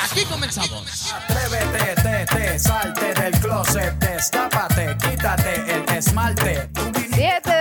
Aquí comenzamos. Atrévete, te, te, salte del closet, destápate, quítate el esmalte. 7 de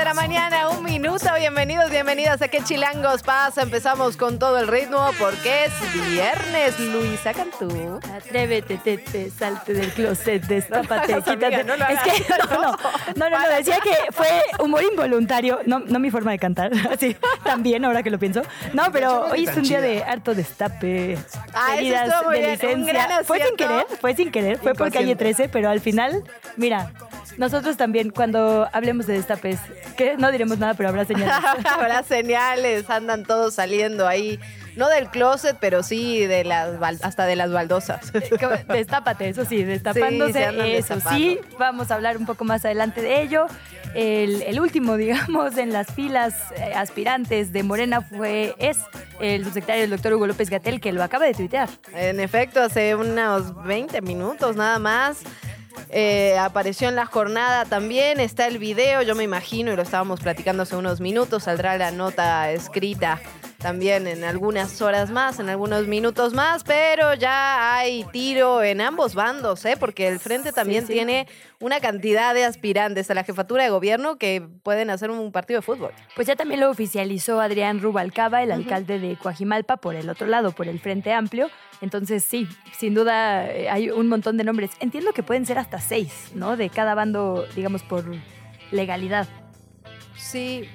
la mañana, un minuto. Bienvenidos, bienvenidas a ¿Qué Chilangos pasa? Empezamos con todo el ritmo porque es viernes. Luisa Cantú. Atrévete, te, te, salte del closet, destápate, quítate. no lo es que no, no, no, no, decía que fue humor involuntario, no, no mi forma de cantar, así, también ahora que lo pienso. No, pero hoy es un día de harto destape, Ah, eso de licencia. Fue sin querer, fue sin querer, fue por calle Inconsciente. 13, pero al final, mira, nosotros también cuando hablemos de destapes, que no diremos nada, pero habrá señales. Habrá señales, andan todos saliendo ahí. No del closet, pero sí de las hasta de las baldosas. Como, Destápate, eso sí, destapándose, Sí, eso sí. Vamos a hablar un poco más adelante de ello. El, el último, digamos, en las filas eh, aspirantes de Morena fue, es el subsecretario, el doctor Hugo López Gatel, que lo acaba de tuitear. En efecto, hace unos 20 minutos nada más. Eh, apareció en la jornada también, está el video, yo me imagino, y lo estábamos platicando hace unos minutos, saldrá la nota escrita también en algunas horas más, en algunos minutos más, pero ya hay tiro en ambos bandos, ¿eh? porque el frente también sí. tiene una cantidad de aspirantes a la jefatura de gobierno que pueden hacer un partido de fútbol. Pues ya también lo oficializó Adrián Rubalcaba, el alcalde de Coajimalpa, por el otro lado, por el Frente Amplio. Entonces, sí, sin duda eh, hay un montón de nombres. Entiendo que pueden ser hasta seis, ¿no? De cada bando, digamos, por legalidad. Sí,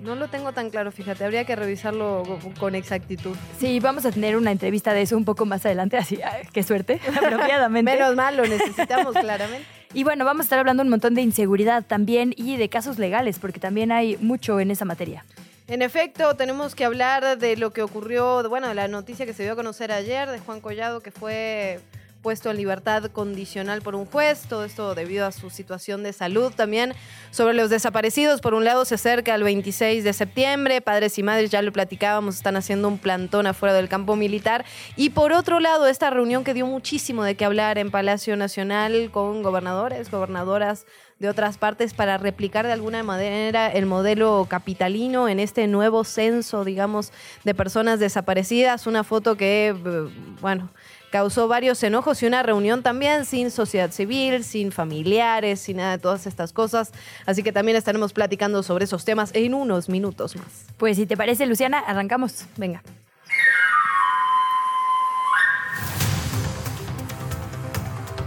no lo tengo tan claro, fíjate, habría que revisarlo con- exactitud. Sí, vamos a tener una entrevista de eso un poco más adelante, así, ah, qué suerte, apropiadamente. Menos mal, lo necesitamos claramente. Y bueno, vamos a estar hablando un montón de inseguridad también y de casos legales, porque también hay mucho en esa materia. En efecto, tenemos que hablar de lo que ocurrió, bueno, de la noticia que se dio a conocer ayer de Juan Collado, que fue puesto en libertad condicional por un juez, todo esto debido a su situación de salud también. Sobre los desaparecidos, por un lado se acerca el 26 de septiembre, padres y madres, ya lo platicábamos, están haciendo un plantón afuera del campo militar. Y por otro lado, esta reunión que dio muchísimo de qué hablar en Palacio Nacional con gobernadores, gobernadoras de otras partes para replicar de alguna manera el modelo capitalino en este nuevo censo, digamos, de personas desaparecidas. Una foto que, eh, bueno, causó varios enojos y una reunión también sin sociedad civil, sin familiares, sin nada de todas estas cosas. Así que también estaremos platicando sobre esos temas en unos minutos más. Pues si te parece, Luciana, arrancamos. Venga.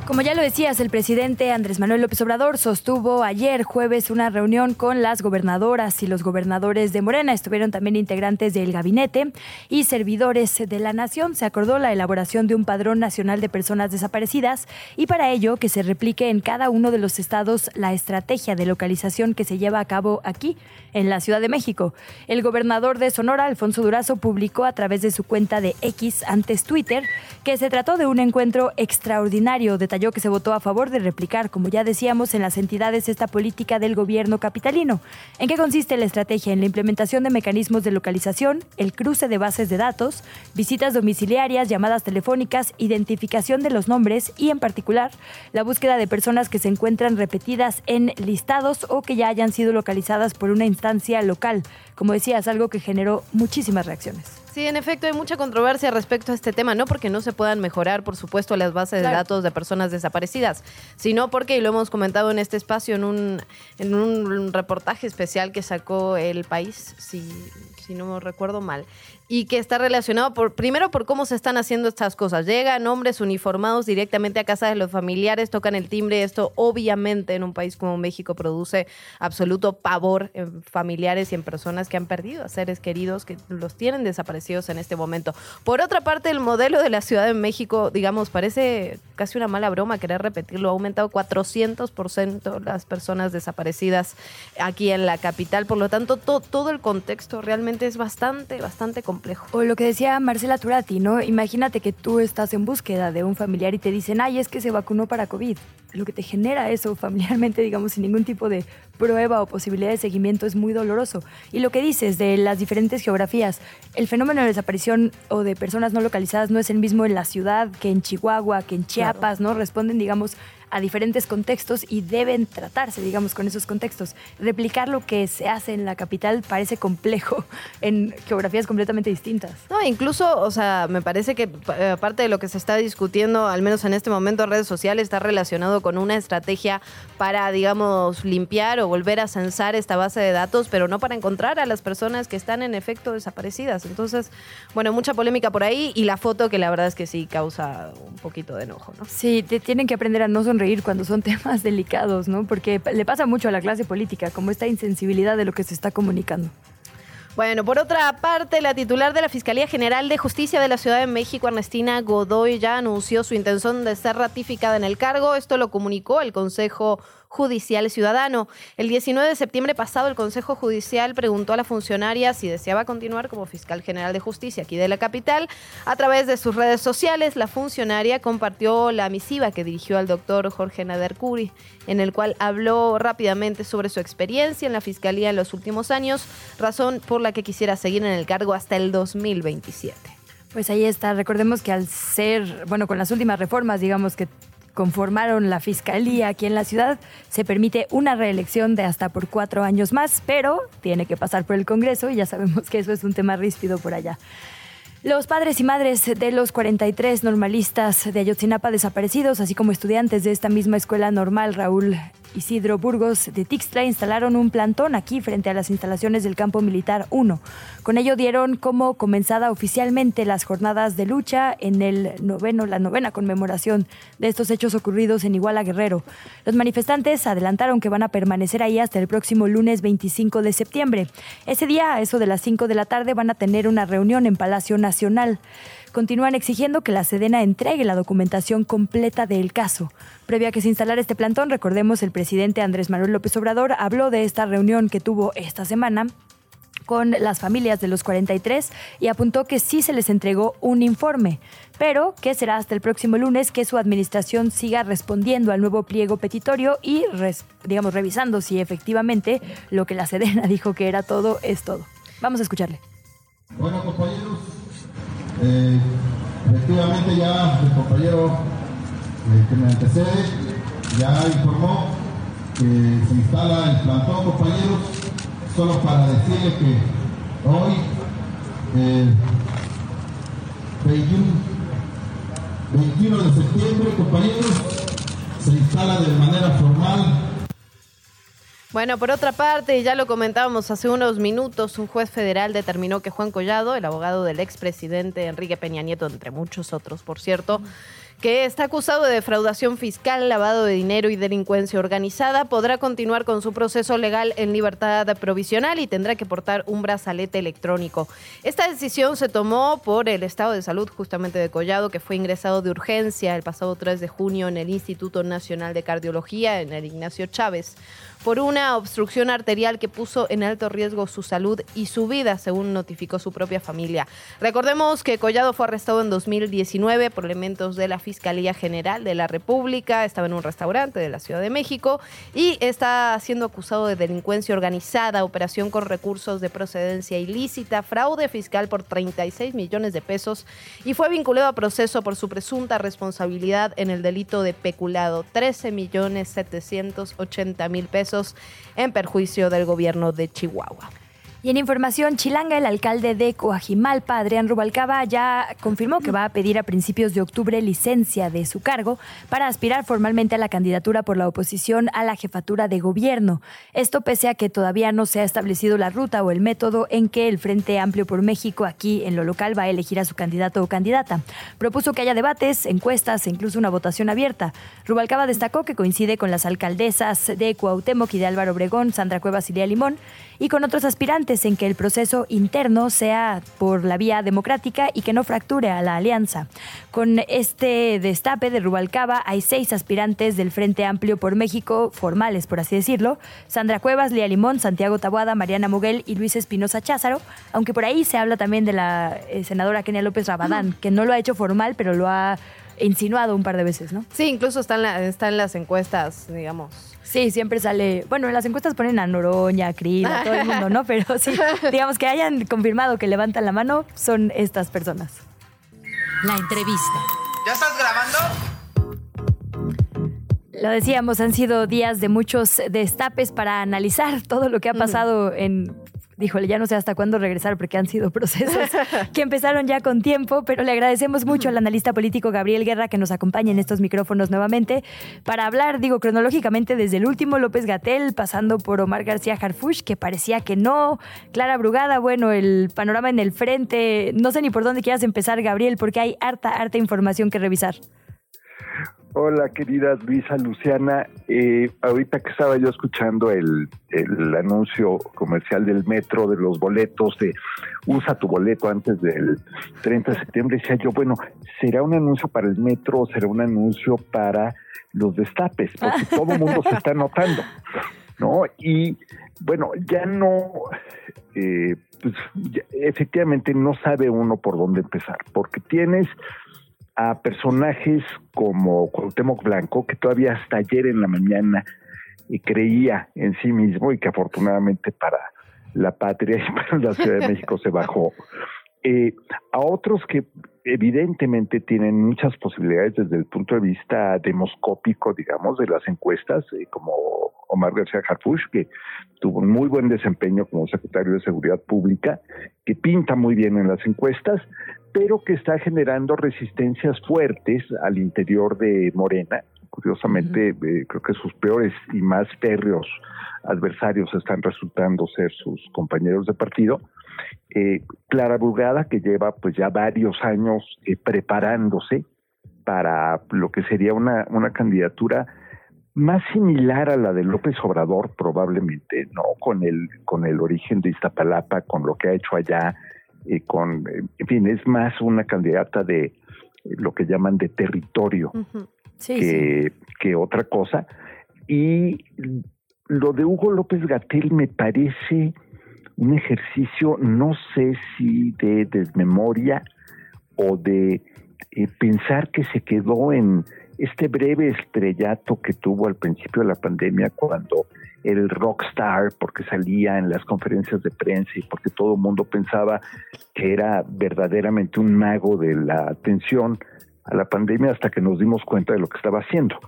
Como ya lo decías, el presidente Andrés Manuel López Obrador sostuvo ayer jueves una reunión con las gobernadoras y los gobernadores de Morena. Estuvieron también integrantes del gabinete y servidores de la nación. Se acordó la elaboración de un padrón nacional de personas desaparecidas y para ello que se replique en cada uno de los estados la estrategia de localización que se lleva a cabo aquí, en la Ciudad de México. El gobernador de Sonora, Alfonso Durazo, publicó a través de su cuenta de X antes Twitter que se trató de un encuentro extraordinario. Detalló que se votó a favor de replicar, como ya decíamos, en las entidades esta política del gobierno capitalino. ¿En qué consiste la estrategia? En la implementación de mecanismos de localización, el cruce de bases de datos, visitas domiciliarias, llamadas telefónicas, identificación de los nombres y, en particular, la búsqueda de personas que se encuentran repetidas en listados o que ya hayan sido localizadas por una instancia local. Como decías, algo que generó muchísimas reacciones. Sí, en efecto, hay mucha controversia respecto a este tema, no porque no se puedan mejorar, por supuesto, las bases Claro. de datos de personas desaparecidas, sino porque, y lo hemos comentado en este espacio, en un, en un reportaje especial que sacó El País, si, si no me recuerdo mal, y que está relacionado por, primero por cómo se están haciendo estas cosas. Llegan hombres uniformados directamente a casa de los familiares, tocan el timbre, esto obviamente en un país como México produce absoluto pavor en familiares y en personas que han perdido a seres queridos, que los tienen desaparecidos en este momento. Por otra parte, el modelo de la Ciudad de México, digamos, parece casi una mala broma querer repetirlo, ha aumentado 400% las personas desaparecidas aquí en la capital, por lo tanto, to- todo el contexto realmente es bastante, bastante complejo. O lo que decía Marcela Turati, ¿no? Imagínate que tú estás en búsqueda de un familiar y te dicen, ay, es que se vacunó para COVID. lo que te genera eso familiarmente, digamos, sin ningún tipo de prueba o posibilidad de seguimiento es muy doloroso. Y lo que dices de las diferentes geografías, el fenómeno de desaparición o de personas no localizadas no es el mismo en la ciudad que en Chihuahua, que en Chiapas, ¿no? Responden, digamos, a diferentes contextos y deben tratarse, digamos, con esos contextos. Replicar lo que se hace en la capital parece complejo en geografías completamente distintas. No, incluso, o sea, me parece que eh, aparte de lo que se está discutiendo, al menos en este momento en redes sociales, está relacionado con una estrategia para, digamos, limpiar o volver a censar esta base de datos, pero no para encontrar a las personas que están en efecto desaparecidas. Entonces, bueno, mucha polémica por ahí y la foto que la verdad es que sí causa un poquito de enojo, ¿no? Sí, te tienen que aprender a no sonreír cuando son temas delicados, ¿no? Porque le pasa mucho a la clase política, como esta insensibilidad de lo que se está comunicando. Bueno, por otra parte, la titular de la Fiscalía General de Justicia de la Ciudad de México, Ernestina Godoy, ya anunció su intención de ser ratificada en el cargo. Esto lo comunicó el Consejo Judicial Ciudadano. El 19 de septiembre pasado, el Consejo Judicial preguntó a la funcionaria si deseaba continuar como fiscal general de justicia aquí de la capital. A través de sus redes sociales, la funcionaria compartió la misiva que dirigió al doctor Jorge Nader Curi, en el cual habló rápidamente sobre su experiencia en la fiscalía en los últimos años, razón por la que quisiera seguir en el cargo hasta el 2027. Pues ahí está. Recordemos que al ser, bueno, con las últimas reformas, digamos que conformaron la fiscalía aquí en la ciudad, se permite una reelección de hasta por cuatro años más, pero tiene que pasar por el Congreso y ya sabemos que eso es un tema ríspido por allá. Los padres y madres de los 43 normalistas de Ayotzinapa desaparecidos, así como estudiantes de esta misma escuela normal, Raúl Isidro Burgos de Tixtla instalaron un plantón aquí frente a las instalaciones del campo militar 1. Con ello dieron como comenzada oficialmente las jornadas de lucha en el noveno, la novena conmemoración de estos hechos ocurridos en Iguala Guerrero. Los manifestantes adelantaron que van a permanecer ahí hasta el próximo lunes 25 de septiembre. Ese día, a eso de las 5 de la tarde, van a tener una reunión en Palacio Nacional continúan exigiendo que la Sedena entregue la documentación completa del caso. Previa a que se instalara este plantón, recordemos, el presidente Andrés Manuel López Obrador habló de esta reunión que tuvo esta semana con las familias de los 43 y apuntó que sí se les entregó un informe, pero que será hasta el próximo lunes que su administración siga respondiendo al nuevo pliego petitorio y, digamos, revisando si efectivamente lo que la Sedena dijo que era todo es todo. Vamos a escucharle. Bueno, compañeros, eh, efectivamente ya el compañero eh, que me antecede ya informó que se instala el plantón, compañeros, solo para decirle que hoy, 21, eh, 21 de septiembre, compañeros, se instala de manera formal bueno, por otra parte, ya lo comentábamos hace unos minutos, un juez federal determinó que Juan Collado, el abogado del expresidente Enrique Peña Nieto, entre muchos otros, por cierto, que está acusado de defraudación fiscal, lavado de dinero y delincuencia organizada, podrá continuar con su proceso legal en libertad provisional y tendrá que portar un brazalete electrónico. Esta decisión se tomó por el estado de salud justamente de Collado, que fue ingresado de urgencia el pasado 3 de junio en el Instituto Nacional de Cardiología, en el Ignacio Chávez por una obstrucción arterial que puso en alto riesgo su salud y su vida, según notificó su propia familia. Recordemos que Collado fue arrestado en 2019 por elementos de la Fiscalía General de la República, estaba en un restaurante de la Ciudad de México y está siendo acusado de delincuencia organizada, operación con recursos de procedencia ilícita, fraude fiscal por 36 millones de pesos y fue vinculado a proceso por su presunta responsabilidad en el delito de peculado, 13 millones 780 mil pesos en perjuicio del gobierno de Chihuahua. Y en información chilanga, el alcalde de Coajimalpa, Adrián Rubalcaba, ya confirmó que va a pedir a principios de octubre licencia de su cargo para aspirar formalmente a la candidatura por la oposición a la jefatura de gobierno. Esto pese a que todavía no se ha establecido la ruta o el método en que el Frente Amplio por México aquí en lo local va a elegir a su candidato o candidata. Propuso que haya debates, encuestas e incluso una votación abierta. Rubalcaba destacó que coincide con las alcaldesas de Cuauhtémoc y de Álvaro Obregón, Sandra Cuevas y Lía Limón, y con otros aspirantes en que el proceso interno sea por la vía democrática y que no fracture a la alianza. Con este destape de Rubalcaba hay seis aspirantes del Frente Amplio por México, formales por así decirlo, Sandra Cuevas, Lía Limón, Santiago Tabuada, Mariana Muguel y Luis Espinosa Cházaro, aunque por ahí se habla también de la eh, senadora Kenia López Rabadán, que no lo ha hecho formal, pero lo ha insinuado un par de veces, ¿no? Sí, incluso está en, la- está en las encuestas, digamos. Sí, siempre sale. Bueno, en las encuestas ponen a Noroña, a Krill, a todo el mundo, ¿no? Pero sí, digamos que hayan confirmado que levantan la mano, son estas personas. La entrevista. ¿Ya estás grabando? Lo decíamos, han sido días de muchos destapes para analizar todo lo que ha pasado en. Híjole, ya no sé hasta cuándo regresar porque han sido procesos que empezaron ya con tiempo, pero le agradecemos mucho al analista político Gabriel Guerra que nos acompaña en estos micrófonos nuevamente para hablar, digo, cronológicamente desde el último López Gatel, pasando por Omar García Harfush, que parecía que no, Clara Brugada, bueno, el panorama en el frente, no sé ni por dónde quieras empezar, Gabriel, porque hay harta, harta información que revisar. Hola, querida Luisa Luciana. Eh, ahorita que estaba yo escuchando el, anuncio comercial del metro, de los boletos, de usa tu boleto antes del 30 de septiembre, decía yo, bueno, ¿será un anuncio para el metro o será un anuncio para los destapes? Porque todo el mundo se está notando, ¿no? Y bueno, ya no, eh, pues efectivamente no sabe uno por dónde empezar, porque tienes a personajes como Cuauhtémoc Blanco, que todavía hasta ayer en la mañana eh, creía en sí mismo y que afortunadamente para la patria y para la Ciudad de México se bajó. Eh, a otros que evidentemente tienen muchas posibilidades desde el punto de vista demoscópico, digamos, de las encuestas, eh, como Omar García Harfuch, que tuvo un muy buen desempeño como secretario de Seguridad Pública, que pinta muy bien en las encuestas, pero que está generando resistencias fuertes al interior de Morena. Curiosamente, eh, creo que sus peores y más férreos adversarios están resultando ser sus compañeros de partido. Eh, Clara Brugada, que lleva pues ya varios años eh, preparándose para lo que sería una, una candidatura más similar a la de López Obrador probablemente, ¿no? Con el, con el origen de Iztapalapa, con lo que ha hecho allá, eh, con, en fin, es más una candidata de lo que llaman de territorio sí. que, que otra cosa. Y lo de Hugo López Gatel me parece un ejercicio, no sé si de desmemoria o de eh, pensar que se quedó en este breve estrellato que tuvo al principio de la pandemia cuando el rockstar, porque salía en las conferencias de prensa y porque todo el mundo pensaba que era verdaderamente un mago de la atención a la pandemia hasta que nos dimos cuenta de lo que estaba haciendo.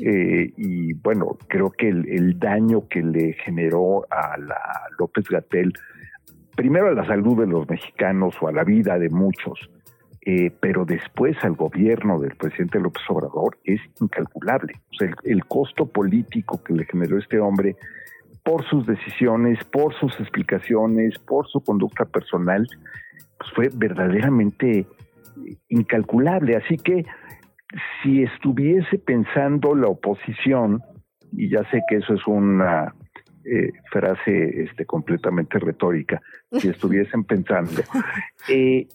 Eh, y bueno, creo que el, el daño que le generó a la López Gatel, primero a la salud de los mexicanos o a la vida de muchos, eh, pero después al gobierno del presidente López Obrador es incalculable. O sea, el, el costo político que le generó este hombre por sus decisiones, por sus explicaciones, por su conducta personal, pues fue verdaderamente incalculable. Así que si estuviese pensando la oposición, y ya sé que eso es una eh, frase este, completamente retórica, si estuviesen pensando, eh,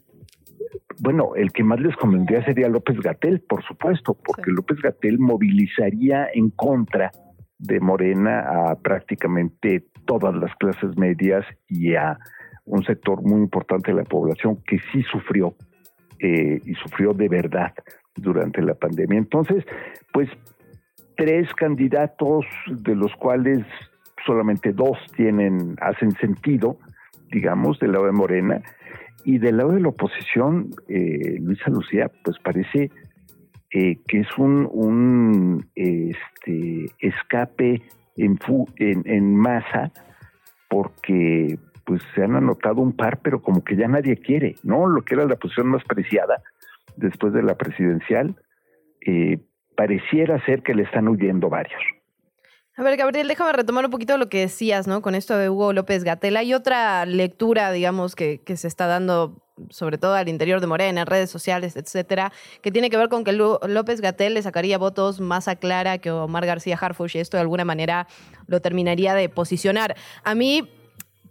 bueno, el que más les convendría sería López Gatel, por supuesto, porque Sí. López Gatel movilizaría en contra de Morena a prácticamente todas las clases medias y a un sector muy importante de la población que sí sufrió eh, y sufrió de verdad durante la pandemia. Entonces, pues tres candidatos de los cuales solamente dos tienen hacen sentido, digamos, del lado de Morena y del lado de la oposición, eh, Luisa Lucía, pues parece eh, que es un, un este, escape en, masa porque pues se han anotado un par, pero como que ya nadie quiere, ¿no? Lo que era la posición más preciada después de la presidencial, eh, pareciera ser que le están huyendo varios. A ver, Gabriel, déjame retomar un poquito lo que decías, ¿no? Con esto de Hugo López Gatel. Hay otra lectura, digamos, que, que se está dando, sobre todo al interior de Morena, en redes sociales, etcétera, que tiene que ver con que López Gatel le sacaría votos más a Clara que Omar García Harfuch y esto de alguna manera lo terminaría de posicionar. A mí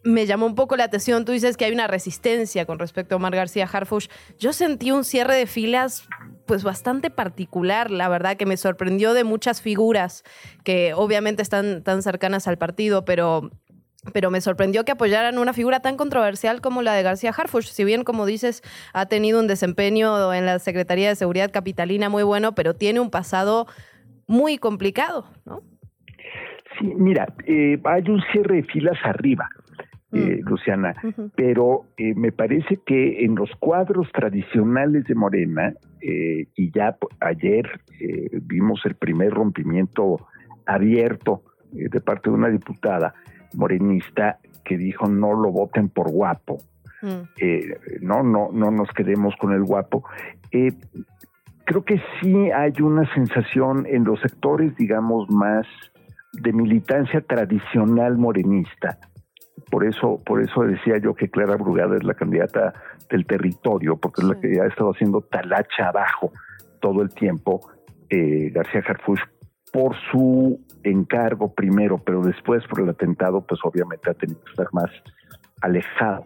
me llamó un poco la atención. Tú dices que hay una resistencia con respecto a Omar García Harfuch. Yo sentí un cierre de filas pues bastante particular, la verdad, que me sorprendió de muchas figuras que obviamente están tan cercanas al partido, pero pero me sorprendió que apoyaran una figura tan controversial como la de García Harfuch. Si bien, como dices, ha tenido un desempeño en la Secretaría de Seguridad Capitalina muy bueno, pero tiene un pasado muy complicado, ¿no? Sí, mira, eh, hay un cierre de filas arriba. Eh. Luciana, pero eh, me parece que en los cuadros tradicionales de Morena, y ya ayer vimos el primer rompimiento abierto de parte de una diputada, morenista que dijo no lo voten por guapo. Mm. Eh, no, no, no nos quedemos con el guapo. Eh, creo que sí hay una sensación en los sectores, digamos, más de militancia tradicional morenista. Por eso, por eso decía yo que Clara Brugada es la candidata del territorio, porque es la que ha estado haciendo talacha abajo todo el tiempo. Eh, García Harfuch por su encargo primero, pero después por el atentado, pues obviamente ha tenido que estar más alejado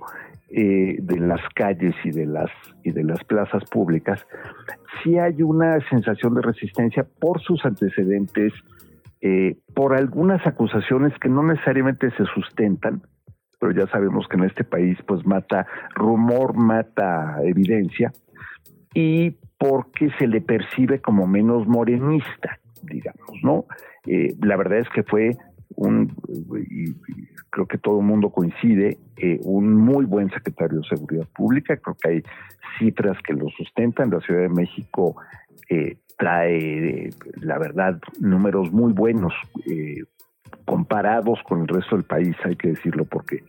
eh, de las calles y de las y de las plazas públicas. Sí hay una sensación de resistencia por sus antecedentes, eh, por algunas acusaciones que no necesariamente se sustentan, pero ya sabemos que en este país, pues mata rumor, mata evidencia, y porque se le percibe como menos morenista digamos, ¿no? Eh, la verdad es que fue un, y, creo que todo el mundo coincide, eh, un muy buen secretario de Seguridad Pública, creo que hay cifras que lo sustentan, la Ciudad de México eh, trae, la verdad, números muy buenos comparados con el resto del país, hay que decirlo, porque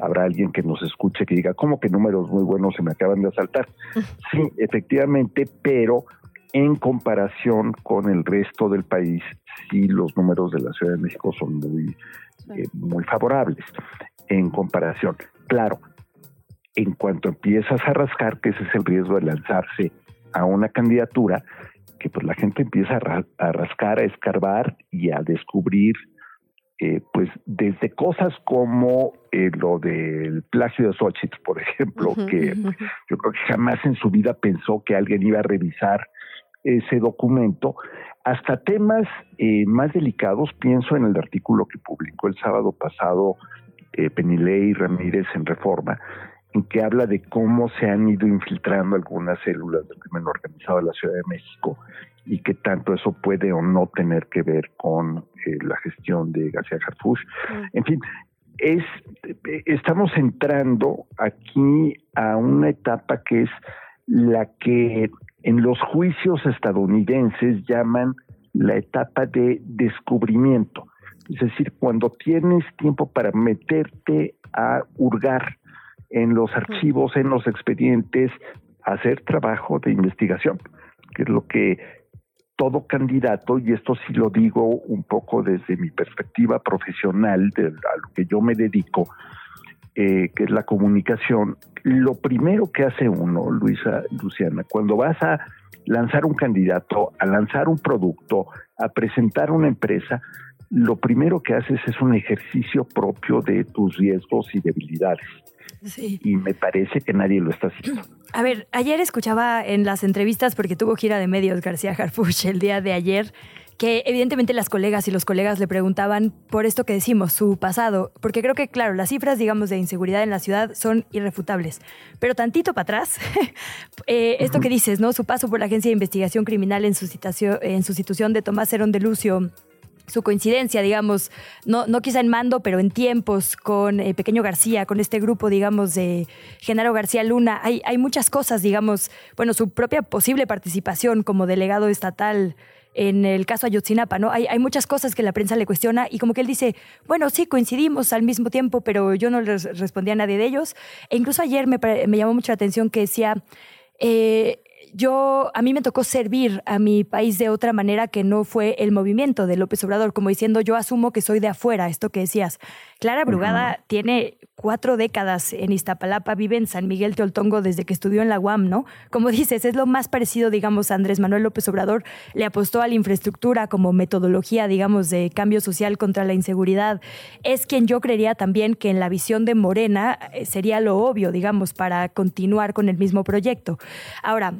habrá alguien que nos escuche que diga, ¿cómo que números muy buenos se me acaban de asaltar? Sí, efectivamente, pero en comparación con el resto del país, sí los números de la Ciudad de México son muy, eh, muy favorables en comparación. Claro, en cuanto empiezas a rascar, que ese es el riesgo de lanzarse a una candidatura, que pues la gente empieza a, rascar, a escarbar y a descubrir, eh, pues desde cosas como eh, lo del plagio de Xochitl, por ejemplo, que yo creo que jamás en su vida pensó que alguien iba a revisar ese documento, hasta temas eh, más delicados, pienso en el artículo que publicó el sábado pasado eh, Penilei Ramírez en Reforma, en que habla de cómo se han ido infiltrando algunas células del crimen organizado de la Ciudad de México y que tanto eso puede o no tener que ver con eh, la gestión de García Harfuch. Mm. En fin, es, estamos entrando aquí a una etapa que es la que en los juicios estadounidenses llaman la etapa de descubrimiento. Es decir, cuando tienes tiempo para meterte a hurgar en los archivos, en los expedientes, hacer trabajo de investigación, que es lo que todo candidato, y esto sí lo digo un poco desde mi perspectiva profesional, de, a lo que yo me dedico, eh, que es la comunicación, lo primero que hace uno, Luisa, Luciana, cuando vas a lanzar un candidato, a lanzar un producto, a presentar una empresa, lo primero que haces es un ejercicio propio de tus riesgos y debilidades. Sí. Y me parece que nadie lo está haciendo. A ver, ayer escuchaba en las entrevistas, porque tuvo gira de medios García Harfuch el día de ayer, que evidentemente las colegas y los colegas le preguntaban por esto que decimos, su pasado, porque creo que, claro, las cifras, digamos, de inseguridad en la ciudad son irrefutables, pero tantito para atrás, eh, esto que dices, ¿no? Su paso por la Agencia de Investigación Criminal en, en sustitución de Tomás Herón de Lucio, su coincidencia, digamos, no, no quizá en mando, pero en tiempos con eh, Pequeño García, con este grupo, digamos, de Genaro García Luna. Hay, hay muchas cosas, digamos, bueno, su propia posible participación como delegado estatal en el caso Ayotzinapa, ¿no? Hay, hay muchas cosas que la prensa le cuestiona y como que él dice, bueno, sí, coincidimos al mismo tiempo, pero yo no les respondía a nadie de ellos. E incluso ayer me, me llamó mucho la atención que decía, eh, yo, a mí me tocó servir a mi país de otra manera que no fue el movimiento de López Obrador, como diciendo, yo asumo que soy de afuera, esto que decías. Clara Brugada tiene cuatro décadas en Iztapalapa, vive en San Miguel Teoltongo desde que estudió en la UAM, ¿no? Como dices, es lo más parecido, digamos, a Andrés Manuel López Obrador, le apostó a la infraestructura como metodología, digamos, de cambio social contra la inseguridad. Es quien yo creería también que en la visión de Morena eh, sería lo obvio, digamos, para continuar con el mismo proyecto. Ahora,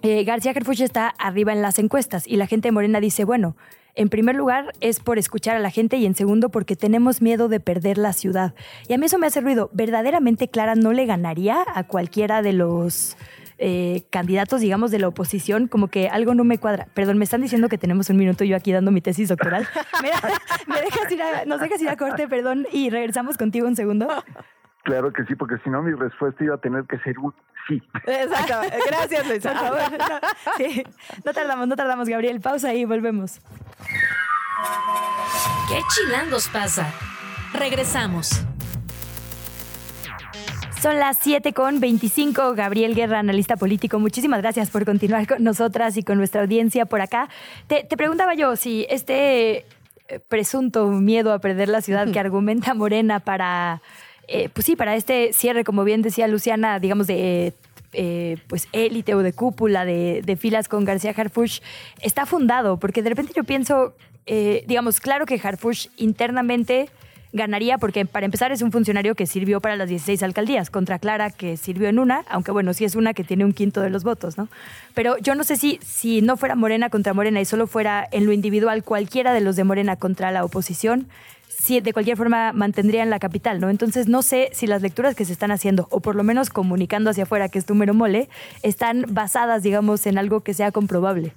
eh, García Harfuch está arriba en las encuestas y la gente de Morena dice, bueno, En primer lugar, es por escuchar a la gente y en segundo, porque tenemos miedo de perder la ciudad. Y a mí eso me hace ruido. ¿Verdaderamente Clara no le ganaría a cualquiera de los eh, candidatos, digamos, de la oposición? Como que algo no me cuadra. Perdón, me están diciendo que tenemos un minuto yo aquí dando mi tesis doctoral. ¿Me, dejas ir a, nos dejas ir a corte, perdón, y regresamos contigo un segundo? Claro que sí, porque si no mi respuesta iba a tener que ser un sí. Exacto. Gracias, Luis. Por favor. sí. no tardamos, no tardamos, Gabriel. Pausa y volvemos. ¿Qué chilangos pasa? Regresamos. Son las 7 con 25. Gabriel Guerra, analista político, muchísimas gracias por continuar con nosotras y con nuestra audiencia por acá. Te, te preguntaba yo si este eh, presunto miedo a perder la ciudad que argumenta Morena para eh, pues sí, para este cierre, como bien decía Luciana, digamos de eh, pues élite o de cúpula de, filas con García Harfush, está fundado, porque de repente yo pienso, eh, digamos, claro que Harfush internamente ganaría porque para empezar es un funcionario que sirvió para las 16 alcaldías, contra Clara que sirvió en una, aunque bueno, sí es una que tiene un quinto de los votos, ¿no? Pero yo no sé si, si no fuera Morena contra Morena y solo fuera en lo individual cualquiera de los de Morena contra la oposición, si de cualquier forma mantendrían la capital, ¿no? Entonces no sé si las lecturas que se están haciendo, o por lo menos comunicando hacia afuera que es número mole, están basadas, digamos, en algo que sea comprobable.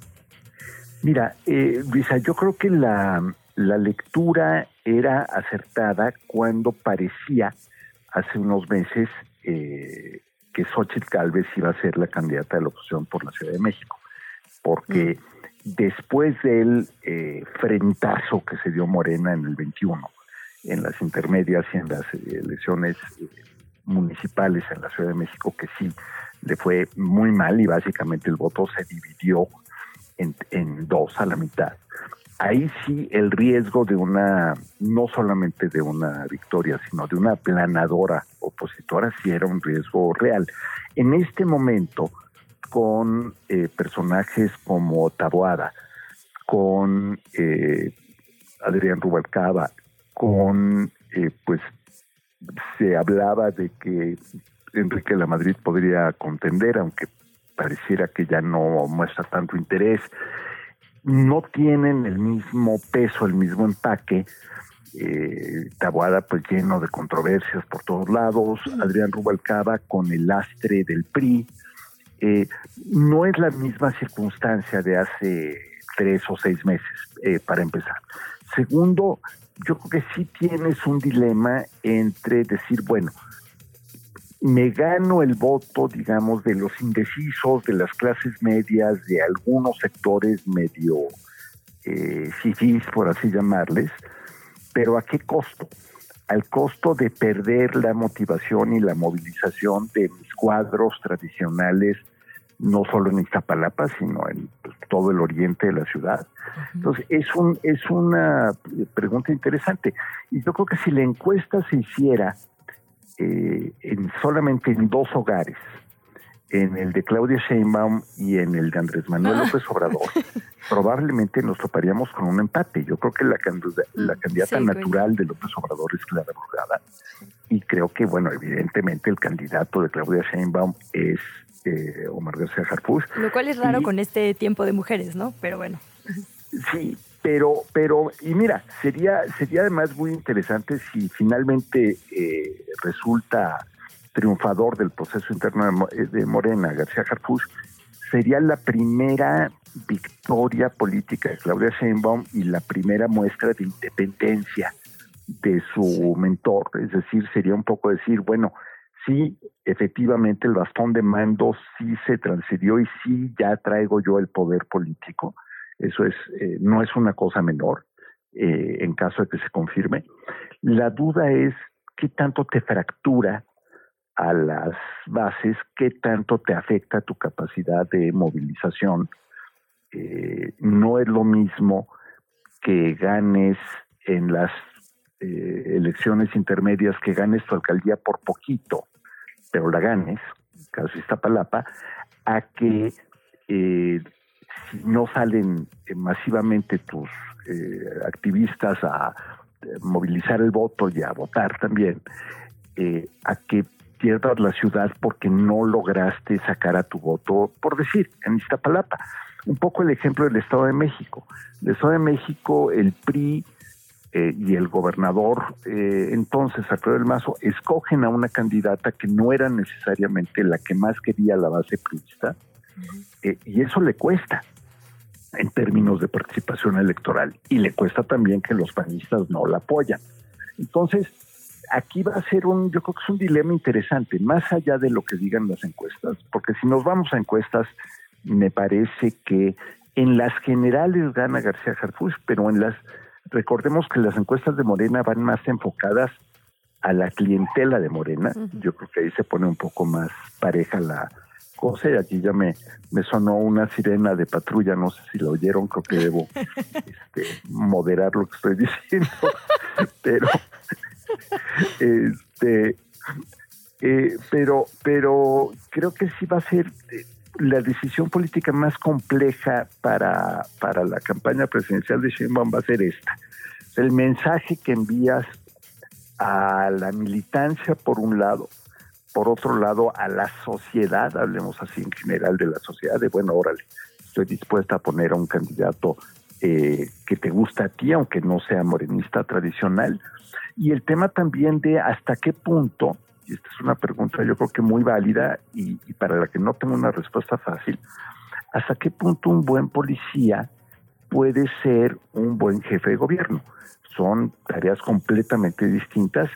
Mira, eh, Luisa, yo creo que la, lectura era acertada cuando parecía hace unos meses eh, que Xochitl Calves iba a ser la candidata de la oposición por la Ciudad de México, porque mm. después del eh, frentazo que se dio Morena en el 21, en las intermedias y en las elecciones eh, municipales en la Ciudad de México, que sí le fue muy mal y básicamente el voto se dividió en, en dos a la mitad. Ahí sí el riesgo de una, no solamente de una victoria, sino de una planadora opositora, sí era un riesgo real. En este momento, con eh, personajes como Taboada, con eh, Adrián Rubalcaba, con, eh, pues, se hablaba de que Enrique de la Madrid podría contender, aunque pareciera que ya no muestra tanto interés. No tienen el mismo peso, el mismo empaque. Eh, Taboada, pues lleno de controversias por todos lados. Adrián Rubalcaba con el lastre del PRI. Eh, no es la misma circunstancia de hace tres o seis meses, eh, para empezar. Segundo, yo creo que sí tienes un dilema entre decir, bueno, me gano el voto, digamos, de los indecisos, de las clases medias, de algunos sectores medio eh, por así llamarles, pero ¿a qué costo? Al costo de perder la motivación y la movilización de mis cuadros tradicionales no solo en Iztapalapa, sino en pues, todo el oriente de la ciudad. Entonces, es, un, es una pregunta interesante. Y yo creo que si la encuesta se hiciera eh, en solamente en dos hogares, en el de Claudia Sheinbaum y en el de Andrés Manuel ah. López Obrador, probablemente nos toparíamos con un empate. Yo creo que la, la mm, candidata natural de López Obrador es Clara Brugada. Y creo que, bueno, evidentemente el candidato de Claudia Sheinbaum es eh, Omar García Harfuch. Lo cual es raro con este tiempo de mujeres, ¿no? Pero bueno. Sí, pero, pero, y mira, sería, sería además muy interesante si finalmente eh, resulta triunfador del proceso interno de, Morena, García Harfuch, sería la primera victoria política de Claudia Sheinbaum y la primera muestra de independencia de su mentor. Es decir, sería un poco decir, bueno, sí, efectivamente el bastón de mando sí se transfirió y sí ya traigo yo el poder político. Eso es, eh, no es una cosa menor eh, en caso de que se confirme. La duda es qué tanto te fractura a las bases, qué tanto te afecta tu capacidad de movilización. Eh, no es lo mismo que ganes en las elecciones intermedias, que ganes tu alcaldía por poquito, pero la ganes, caso Iztapalapa, a que eh, si no salen eh, masivamente tus eh, activistas a movilizar el voto y a votar también, a que pierdas la ciudad porque no lograste sacar a tu voto, por decir, en Iztapalapa. un poco el ejemplo del Estado de México. El Estado de México, el PRI eh, y el gobernador, eh, entonces Alfredo del Mazo, escogen a una candidata que no era necesariamente la que más quería la base priista, eh, y eso le cuesta en términos de participación electoral, y le cuesta también que los panistas no la apoyan. Entonces, aquí va a ser un, yo creo que es un dilema interesante, más allá de lo que digan las encuestas, porque si nos vamos a encuestas, me parece que en las generales gana García Harfuch, pero en las recordemos que las encuestas de Morena van más enfocadas a la clientela de Morena. Yo creo que ahí se pone un poco más pareja la cosa y aquí ya me, me sonó una sirena de patrulla, no sé si la oyeron, creo que debo este, moderar lo que estoy diciendo, pero este eh, pero pero creo que sí va a ser eh, la decisión política más compleja para, para la campaña presidencial de Sheinbaum va a ser esta. El mensaje que envías a la militancia por un lado, por otro lado a la sociedad, hablemos así en general de la sociedad, de bueno, órale, estoy dispuesta a poner a un candidato eh, que te gusta a ti, aunque no sea morenista tradicional. Y el tema también de hasta qué punto y esta es una pregunta yo creo que muy válida y, para la que no tengo una respuesta fácil, ¿hasta qué punto un buen policía puede ser un buen jefe de gobierno? Son tareas completamente distintas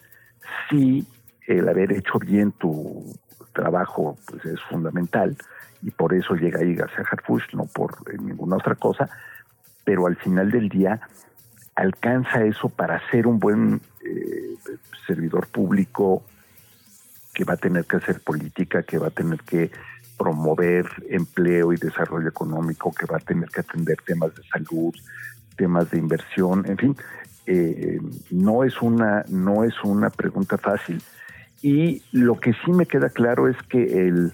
si el haber hecho bien tu trabajo pues es fundamental y por eso llega ahí García Harfuch, no por ninguna otra cosa, pero al final del día alcanza eso para ser un buen eh, servidor público, que va a tener que hacer política, que va a tener que promover empleo y desarrollo económico, que va a tener que atender temas de salud, temas de inversión, en fin, eh, no es una no es una pregunta fácil. Y lo que sí me queda claro es que el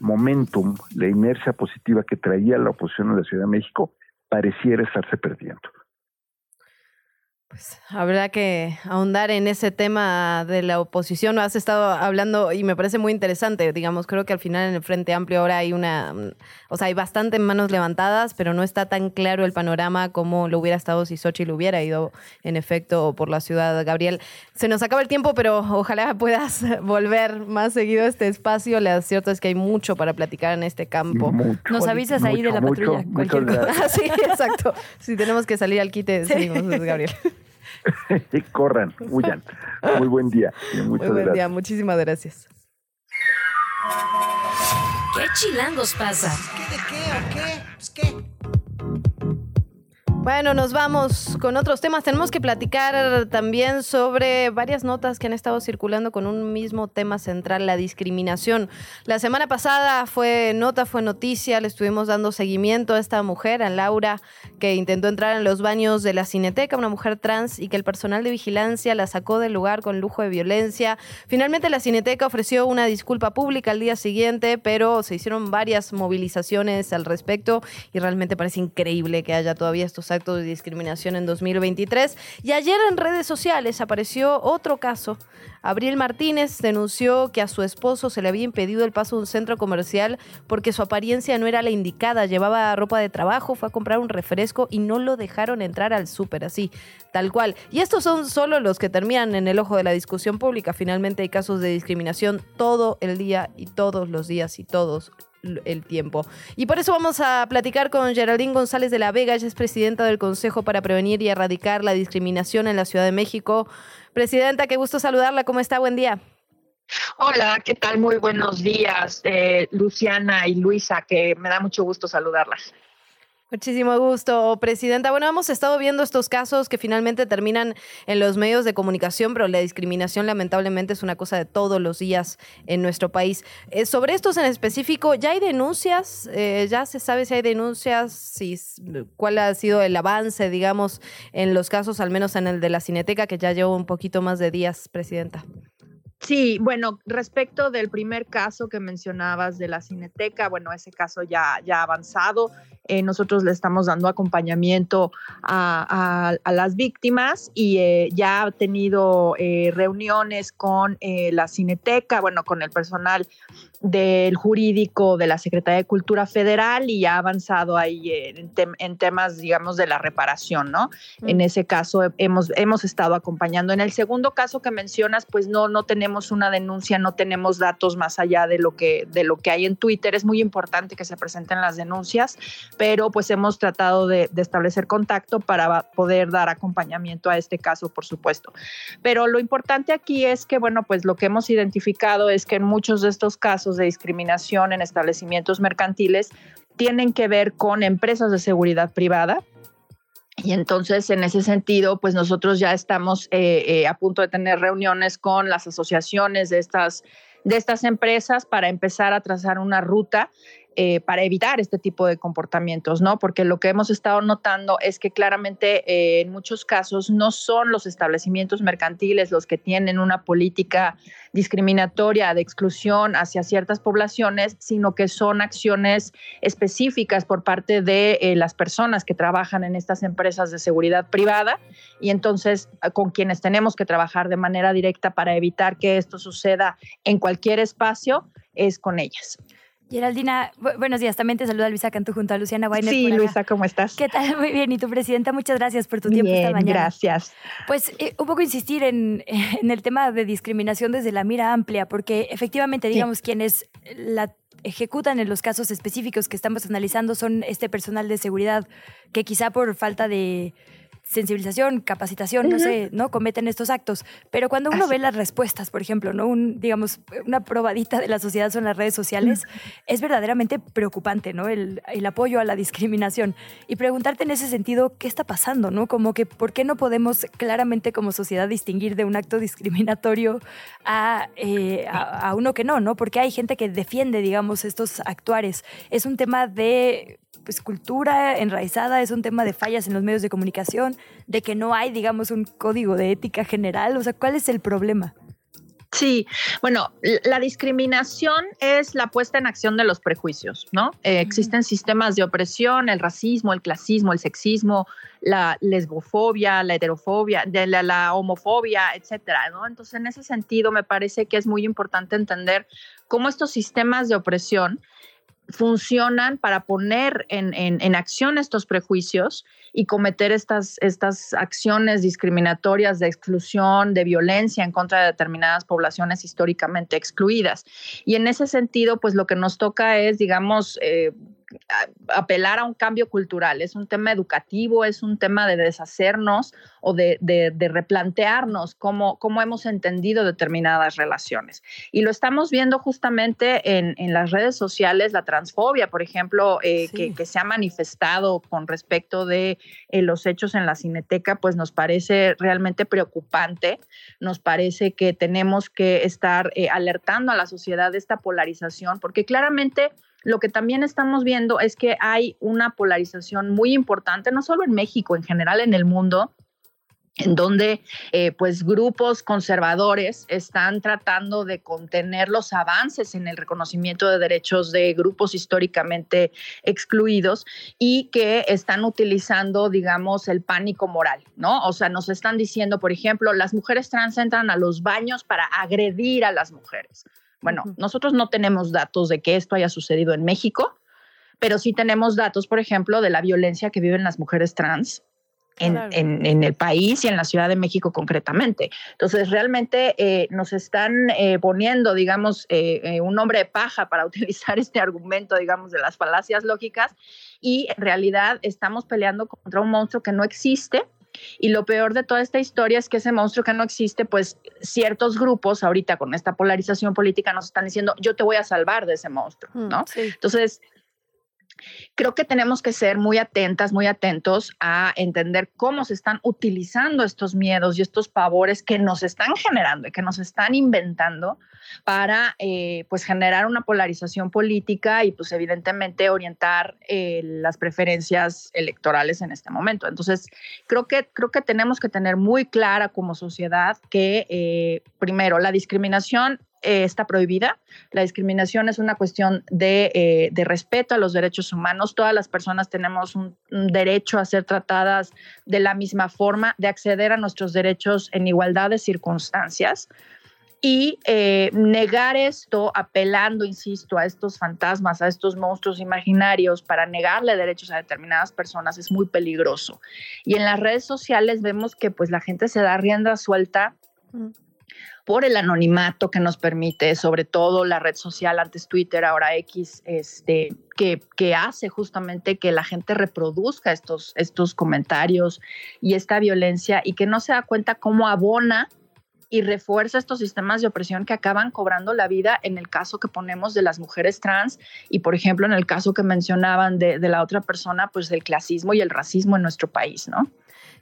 momentum, la inercia positiva que traía la oposición en la Ciudad de México, pareciera estarse perdiendo. Pues habrá que ahondar en ese tema de la oposición. Has estado hablando y me parece muy interesante. Digamos, creo que al final en el Frente Amplio ahora hay una, o sea, hay bastante manos levantadas, pero no está tan claro el panorama como lo hubiera estado si Xochitl hubiera ido en efecto por la ciudad. Gabriel, se nos acaba el tiempo, pero ojalá puedas volver más seguido a este espacio. Lo cierto es que hay mucho para platicar en este campo. nos avisas ahí de la patrulla. cualquier cosa. sí, exacto. Si tenemos que salir al quite, seguimos, Gabriel. Corran, huyan. Muy buen día. Muy buen día, muchísimas gracias. ¿Qué chilangos pasa? ¿Qué de qué o qué? Pues qué. Bueno, nos vamos con otros temas. Tenemos que platicar también sobre varias notas que han estado circulando con un mismo tema central, la discriminación. La semana pasada fue nota, fue noticia, le estuvimos dando seguimiento a esta mujer, a Laura, que intentó entrar en los baños de la Cineteca, una mujer trans, y que el personal de vigilancia la sacó del lugar con lujo de violencia. Finalmente la Cineteca ofreció una disculpa pública al día siguiente, pero se hicieron varias movilizaciones al respecto y realmente parece increíble que haya todavía estos actos de discriminación en 2023. Y ayer en redes sociales apareció otro caso. Abril Martínez denunció que a su esposo se le había impedido el paso a un centro comercial porque su apariencia no era la indicada. Llevaba ropa de trabajo, fue a comprar un refresco y no lo dejaron entrar al súper, así, tal cual. Y estos son solo los que terminan en el ojo de la discusión pública. Finalmente hay casos de discriminación todo el día y todos los días y todos el tiempo. Y por eso vamos a platicar con Geraldine González de la Vega, ella es presidenta del Consejo para Prevenir y Erradicar la Discriminación en la Ciudad de México. Presidenta, qué gusto saludarla, ¿cómo está? Buen día. Hola, ¿qué tal? Muy buenos días, eh, Luciana y Luisa, que me da mucho gusto saludarlas. Muchísimo gusto, Presidenta. Bueno, hemos estado viendo estos casos que finalmente terminan en los medios de comunicación, pero la discriminación lamentablemente es una cosa de todos los días en nuestro país. Eh, sobre estos en específico, ¿ya hay denuncias? Eh, ¿Ya se sabe si hay denuncias? Si, ¿Cuál ha sido el avance, digamos, en los casos, al menos en el de la Cineteca, que ya lleva un poquito más de días, Presidenta? Sí, bueno, respecto del primer caso que mencionabas de la Cineteca, bueno, ese caso ya, ya ha avanzado. Eh, nosotros le estamos dando acompañamiento a, las víctimas y eh, ya ha tenido eh, reuniones con la Cineteca, bueno, con el personal del jurídico de la Secretaría de Cultura Federal y ha avanzado ahí en, temas, digamos, de la reparación, ¿no? Mm. En ese caso hemos, hemos estado acompañando. En el segundo caso que mencionas, pues no, no tenemos una denuncia, no tenemos datos más allá de lo que, de lo que hay en Twitter. Es muy importante que se presenten las denuncias, pero pues hemos tratado de, establecer contacto para poder dar acompañamiento a este caso, por supuesto. Pero lo importante aquí es que, bueno, pues lo que hemos identificado es que en muchos de estos casos, de discriminación en establecimientos mercantiles tienen que ver con empresas de seguridad privada. Y entonces, en ese sentido, pues nosotros ya estamos eh, eh, a punto de tener reuniones con las asociaciones de estas, de estas empresas para empezar a trazar una ruta eh, para evitar este tipo de comportamientos, ¿no? Porque lo que hemos estado notando es que claramente eh, en muchos casos no son los establecimientos mercantiles los que tienen una política discriminatoria de exclusión hacia ciertas poblaciones, sino que son acciones específicas por parte de eh, las personas que trabajan en estas empresas de seguridad privada y entonces con quienes tenemos que trabajar de manera directa para evitar que esto suceda en cualquier espacio es con ellas. Geraldina, buenos días. También te saluda Luisa Cantú junto a Luciana Weiner. Sí, Luisa, ¿cómo estás? ¿Qué tal? Muy bien. Y tu presidenta, muchas gracias por tu tiempo esta mañana. Gracias. Pues eh, un poco insistir en, en, el tema de discriminación desde la mira amplia, porque efectivamente, digamos, quienes la ejecutan en los casos específicos que estamos analizando son este personal de seguridad que quizá por falta de sensibilización, capacitación, no sé, ¿no? Cometen estos actos. Pero cuando uno ve las respuestas, por ejemplo, ¿no? Un, digamos, una probadita de la sociedad son las redes sociales, es verdaderamente preocupante, ¿no? El, el, apoyo a la discriminación. Y preguntarte en ese sentido, ¿qué está pasando, ¿no? Como que, ¿por qué no podemos claramente como sociedad distinguir de un acto discriminatorio a, eh, a, a uno que no, ¿no? Porque hay gente que defiende, digamos, estos actuares. Es un tema de pues, cultura enraizada, es un tema de fallas en los medios de comunicación, de que no hay, digamos, un código de ética general. O sea, ¿cuál es el problema? Sí, bueno, la discriminación es la puesta en acción de los prejuicios, ¿no? Eh, existen sistemas de opresión, el racismo, el clasismo, el sexismo, la lesbofobia, la heterofobia, de la, la, homofobia, etcétera, ¿no? Entonces, en ese sentido, me parece que es muy importante entender cómo estos sistemas de opresión funcionan para poner en, en, acción estos prejuicios y cometer estas, estas acciones discriminatorias de exclusión, de violencia en contra de determinadas poblaciones históricamente excluidas. Y en ese sentido, pues lo que nos toca es, digamos, eh, apelar a un cambio cultural, es un tema educativo, es un tema de deshacernos o de, replantearnos cómo, cómo, hemos entendido determinadas relaciones. Y lo estamos viendo justamente en, las redes sociales, la transfobia, por ejemplo, eh, que, se ha manifestado con respecto de eh, los hechos en la cineteca, pues nos parece realmente preocupante, nos parece que tenemos que estar eh, alertando a la sociedad de esta polarización, porque claramente lo que también estamos viendo es que hay una polarización muy importante, no solo en México, en general en el mundo, en donde eh, pues grupos conservadores están tratando de contener los avances en el reconocimiento de derechos de grupos históricamente excluidos y que están utilizando, digamos, el pánico moral, ¿no? O sea, nos están diciendo, por ejemplo, las mujeres trans entran a los baños para agredir a las mujeres. Bueno, nosotros no tenemos datos de que esto haya sucedido en México, pero sí tenemos datos, por ejemplo, de la violencia que viven las mujeres trans en, el país y en la Ciudad de México concretamente. Entonces, realmente eh, nos están eh, poniendo, digamos, eh, un nombre de paja para utilizar este argumento, digamos, de las falacias lógicas y en realidad estamos peleando contra un monstruo que no existe y lo peor de toda esta historia es que ese monstruo que no existe, pues ciertos grupos ahorita con esta polarización política nos están diciendo, yo te voy a salvar de ese monstruo, mm, ¿no? Entonces, creo que tenemos que ser muy atentas, muy atentos a entender cómo se están utilizando estos miedos y estos pavores que nos están generando y que nos están inventando para eh, pues generar una polarización política y pues evidentemente orientar eh, las preferencias electorales en este momento. Entonces, creo que, creo que tenemos que tener muy clara como sociedad que, eh, primero, la discriminación eh, está prohibida. La discriminación es una cuestión de, eh, de, respeto a los derechos humanos. Todas las personas tenemos un, derecho a ser tratadas de la misma forma, de acceder a nuestros derechos en igualdad de circunstancias. Y eh, negar esto, apelando, insisto, a estos fantasmas, a estos monstruos imaginarios para negarle derechos a determinadas personas es muy peligroso. Y en las redes sociales vemos que pues la gente se da rienda suelta por el anonimato que nos permite, sobre todo la red social, antes Twitter, ahora X, este, que, que, hace justamente que la gente reproduzca estos, estos comentarios y esta violencia y que no se da cuenta cómo abona y refuerza estos sistemas de opresión que acaban cobrando la vida en el caso que ponemos de las mujeres trans y, por ejemplo, en el caso que mencionaban de, la otra persona, pues del clasismo y el racismo en nuestro país, ¿no?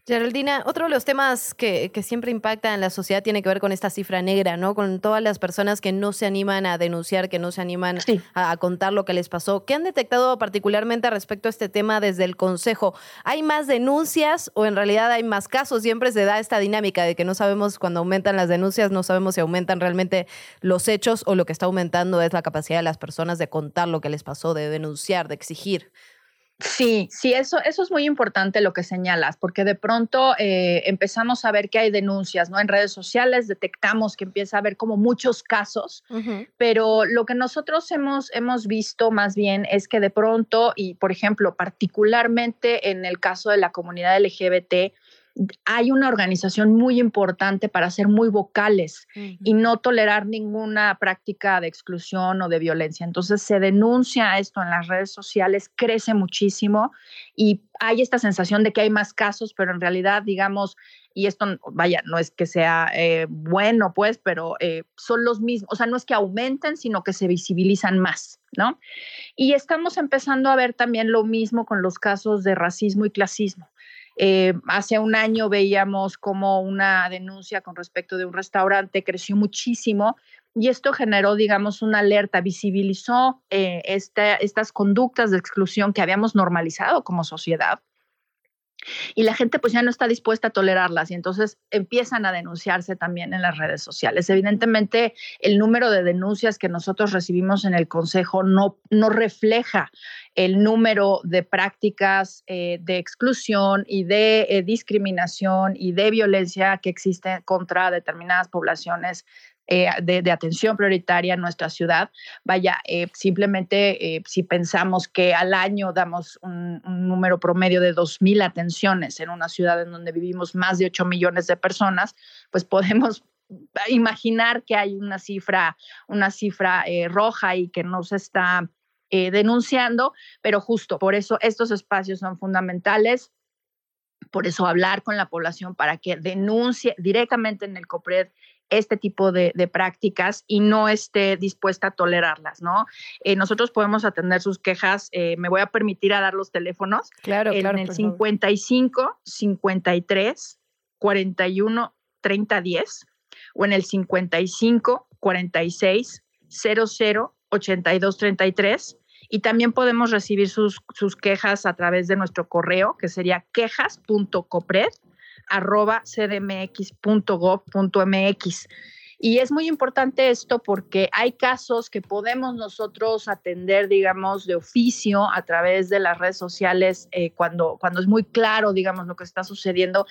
Geraldina, otro de los temas que, siempre impacta en la sociedad tiene que ver con esta cifra negra, ¿no? Con todas las personas que no se animan a denunciar, que no se animan a, contar lo que les pasó. ¿Qué han detectado particularmente respecto a este tema desde el Consejo? ¿Hay más denuncias o en realidad hay más casos? Siempre se da esta dinámica de que no sabemos cuando aumentan las denuncias, no sabemos si aumentan realmente los hechos o lo que está aumentando es la capacidad de las personas de contar lo que les pasó, de denunciar, de exigir. Sí, sí, eso, eso es muy importante lo que señalas, porque de pronto eh, empezamos a ver que hay denuncias, ¿no? En redes sociales detectamos que empieza a haber como muchos casos, pero lo que nosotros hemos, hemos visto más bien es que de pronto, y por ejemplo, particularmente en el caso de la comunidad LGBT, hay una organización muy importante para ser muy vocales y no tolerar ninguna práctica de exclusión o de violencia. Entonces se denuncia esto en las redes sociales, crece muchísimo y hay esta sensación de que hay más casos, pero en realidad, digamos, y esto, vaya, no es que sea eh, bueno, pues, pero eh, son los mismos, o sea, no es que aumenten, sino que se visibilizan más, ¿no? Y estamos empezando a ver también lo mismo con los casos de racismo y clasismo. Eh, hace un año veíamos como una denuncia con respecto de un restaurante creció muchísimo y esto generó, digamos, una alerta, visibilizó eh, estas conductas de exclusión que habíamos normalizado como sociedad. Y la gente pues ya no está dispuesta a tolerarlas y entonces empiezan a denunciarse también en las redes sociales. Evidentemente el número de denuncias que nosotros recibimos en el Consejo no, no refleja el número de prácticas eh, de exclusión y de eh, discriminación y de violencia que existen contra determinadas poblaciones eh, de, atención prioritaria en nuestra ciudad. Vaya, simplemente si pensamos que al año damos un, número promedio de 2.000 atenciones en una ciudad en donde vivimos más de 8 millones de personas, pues podemos imaginar que hay una cifra, una cifra roja y que no se está eh, denunciando, pero justo por eso estos espacios son fundamentales. Por eso hablar con la población para que denuncie directamente en el COPRED este tipo de, prácticas y no esté dispuesta a tolerarlas, ¿no? Eh, nosotros podemos atender sus quejas, eh, me voy a permitir a dar los teléfonos. Claro, en claro. En el 55 53 41 30 10 o en el 55 46 00 8233 y también podemos recibir sus, sus quejas a través de nuestro correo que sería quejas.copred@cdmx.gov.mx. Y es muy importante esto porque hay casos que podemos nosotros atender, digamos, de oficio a través de las redes sociales eh, cuando, cuando es muy claro, digamos, lo que está sucediendo.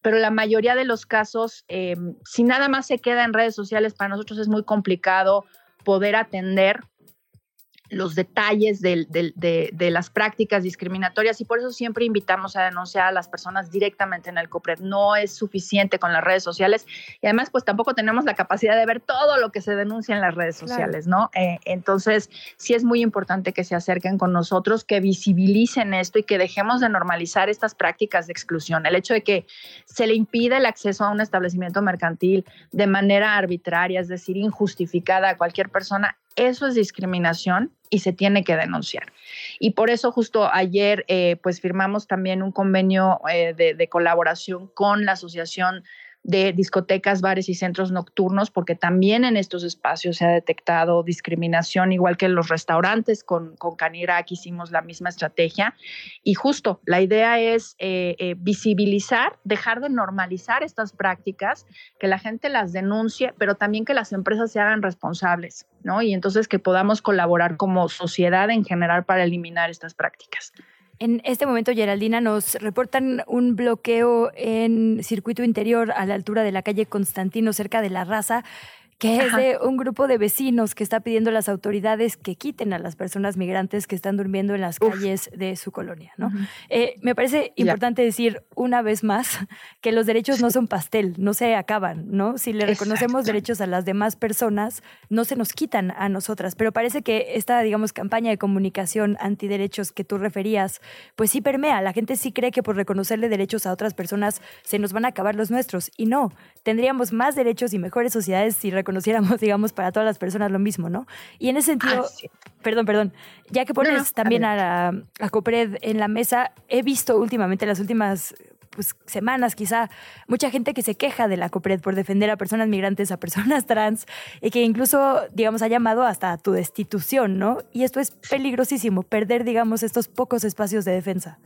Pero la mayoría de los casos, eh, si nada más se queda en redes sociales, para nosotros es muy complicado poder atender los detalles de, de, las prácticas discriminatorias y por eso siempre invitamos a denunciar a las personas directamente en el COPRED. No es suficiente con las redes sociales y además pues tampoco tenemos la capacidad de ver todo lo que se denuncia en las redes sociales, ¿no? Eh, entonces sí es muy importante que se acerquen con nosotros, que visibilicen esto y que dejemos de normalizar estas prácticas de exclusión. El hecho de que se le impida el acceso a un establecimiento mercantil de manera arbitraria, es decir, injustificada a cualquier persona, eso es discriminación y se tiene que denunciar. Y por eso justo ayer eh, pues firmamos también un convenio eh, de, colaboración con la Asociación de discotecas, bares y centros nocturnos, porque también en estos espacios se ha detectado discriminación, igual que en los restaurantes. Con, con Canirac hicimos la misma estrategia. Y justo la idea es eh, eh, visibilizar, dejar de normalizar estas prácticas, que la gente las denuncie, pero también que las empresas se hagan responsables, ¿no? Y entonces que podamos colaborar como sociedad en general para eliminar estas prácticas. En este momento, Geraldina, nos reportan un bloqueo en circuito interior a la altura de la calle Constantino, cerca de la raza que es de un grupo de vecinos que está pidiendo a las autoridades que quiten a las personas migrantes que están durmiendo en las calles de su colonia. ¿no? Eh, me parece importante decir una vez más que los derechos no son pastel, no se acaban. ¿no? Si le reconocemos derechos a las demás personas, no se nos quitan a nosotras. Pero parece que esta, digamos, campaña de comunicación antiderechos que tú referías, pues sí permea. La gente sí cree que por reconocerle derechos a otras personas se nos van a acabar los nuestros. Y no, tendríamos más derechos y mejores sociedades si conociéramos, digamos, para todas las personas lo mismo, ¿no? Y en ese sentido, ah, perdón, perdón, ya que pones también a, la, a Copred en la mesa, he visto últimamente, las últimas pues, semanas quizá, mucha gente que se queja de la COPRED por defender a personas migrantes, a personas trans, y que incluso, digamos, ha llamado hasta a tu destitución, ¿no? Y esto es peligrosísimo, perder, digamos, estos pocos espacios de defensa.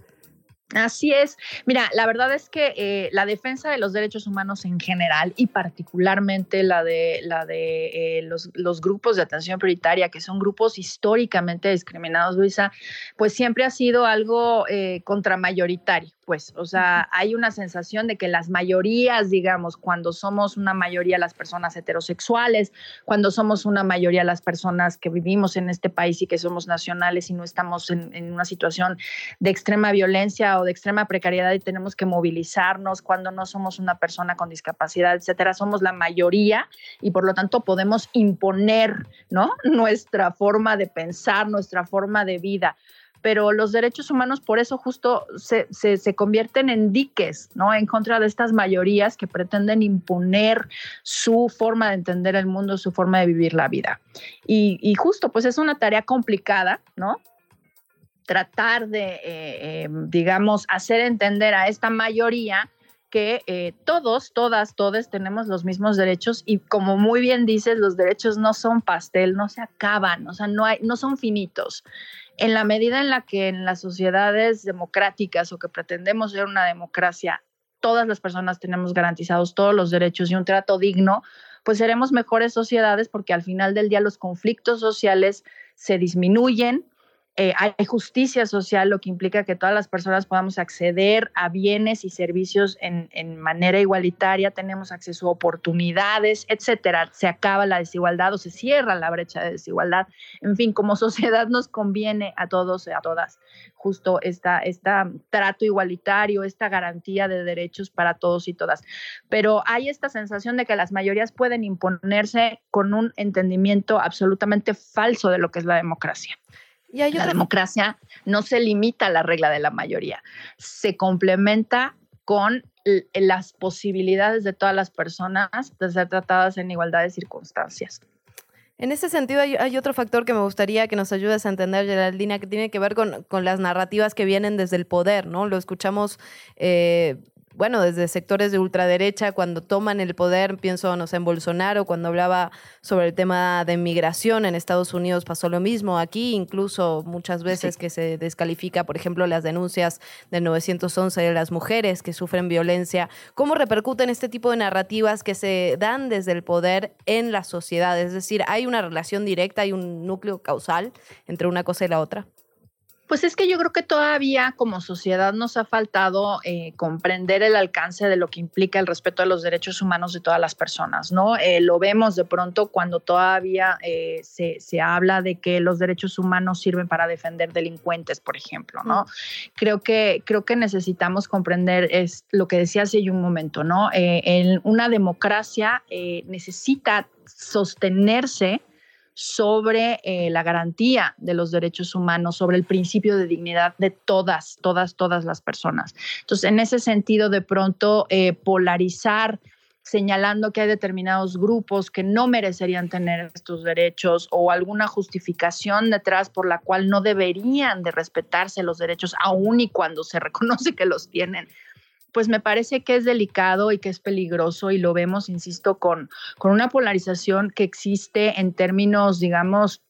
Así es. Mira, la verdad es que eh, la defensa de los derechos humanos en general y particularmente la de, la de eh, los, los, grupos de atención prioritaria, que son grupos históricamente discriminados, Luisa, pues siempre ha sido algo eh, contramayoritario pues, o sea, hay una sensación de que las mayorías, digamos, cuando somos una mayoría las personas heterosexuales, cuando somos una mayoría las personas que vivimos en este país y que somos nacionales y no estamos en, una situación de extrema violencia de extrema precariedad y tenemos que movilizarnos, cuando no somos una persona con discapacidad, etcétera, somos la mayoría y por lo tanto podemos imponer, ¿no? Nuestra forma de pensar, nuestra forma de vida pero los derechos humanos por eso justo se, se, convierten en diques, ¿no? En contra de estas mayorías que pretenden imponer su forma de entender el mundo, su forma de vivir la vida. Y, justo, pues es una tarea complicada, ¿no? Tratar de, eh, eh, digamos, hacer entender a esta mayoría que eh, todos, todas, todos tenemos los mismos derechos y como muy bien dices, los derechos no son pastel, no se acaban, o sea, no, hay, no son finitos. En la medida en la que en las sociedades democráticas o que pretendemos ser una democracia, todas las personas tenemos garantizados todos los derechos y un trato digno, pues seremos mejores sociedades porque al final del día los conflictos sociales se disminuyen, eh, hay justicia social, lo que implica que todas las personas podamos acceder a bienes y servicios en, manera igualitaria, tenemos acceso a oportunidades, etcétera. Se acaba la desigualdad o se cierra la brecha de desigualdad. En fin, como sociedad nos conviene a todos y a todas justo esta, esta trato igualitario, esta garantía de derechos para todos y todas. Pero hay esta sensación de que las mayorías pueden imponerse con un entendimiento absolutamente falso de lo que es la democracia la democracia no se limita a la regla de la mayoría, se complementa con las posibilidades de todas las personas de ser tratadas en igualdad de circunstancias. En ese sentido, hay, otro factor que me gustaría que nos ayudes a entender, Geraldina, que tiene que ver con, con las narrativas que vienen desde el poder, ¿no? Lo escuchamos eh, bueno, desde sectores de ultraderecha, cuando toman el poder, pienso, no sé, en Bolsonaro, cuando hablaba sobre el tema de migración en Estados Unidos pasó lo mismo. Aquí incluso muchas veces que se descalifica, por ejemplo, las denuncias del 911 de las mujeres que sufren violencia. ¿Cómo repercuten este tipo de narrativas que se dan desde el poder en la sociedad? Es decir, ¿hay una relación directa, hay un núcleo causal entre una cosa y la otra? Pues es que yo creo que todavía como sociedad nos ha faltado eh, comprender el alcance de lo que implica el respeto a los derechos humanos de todas las personas, ¿no? Eh, lo vemos de pronto cuando todavía eh, se, se, habla de que los derechos humanos sirven para defender delincuentes, por ejemplo, ¿no? Creo, que, creo que necesitamos comprender es lo que decía hace un momento, ¿no? en una democracia necesita sostenerse sobre eh, la garantía de los derechos humanos, sobre el principio de dignidad de todas, todas, todas las personas. Entonces, en ese sentido, de pronto, eh, polarizar señalando que hay determinados grupos que no merecerían tener estos derechos o alguna justificación detrás por la cual no deberían de respetarse los derechos, aun y cuando se reconoce que los tienen, pues me parece que es delicado y que es peligroso y lo vemos, insisto, con, con una polarización que existe en términos, digamos,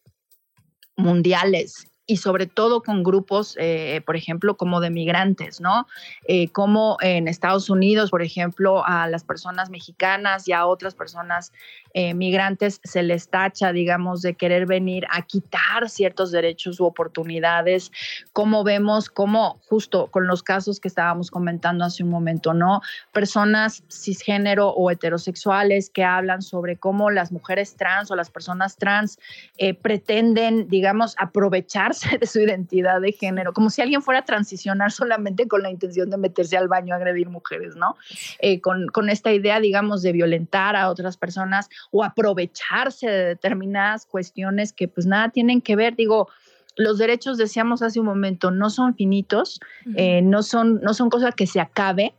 mundiales y sobre todo con grupos, eh, por ejemplo, como de migrantes, ¿no? Eh, como en Estados Unidos, por ejemplo, a las personas mexicanas y a otras personas eh, migrantes se les tacha, digamos, de querer venir a quitar ciertos derechos u oportunidades, como vemos, como justo con los casos que estábamos comentando hace un momento, ¿no? Personas cisgénero o heterosexuales que hablan sobre cómo las mujeres trans o las personas trans eh, pretenden, digamos, aprovecharse de su identidad de género, como si alguien fuera a transicionar solamente con la intención de meterse al baño a agredir mujeres, ¿no? Eh, con, con esta idea, digamos, de violentar a otras personas o aprovecharse de determinadas cuestiones que pues nada tienen que ver, digo, los derechos, decíamos hace un momento, no son finitos, eh, no, son, no son cosas que se acabe,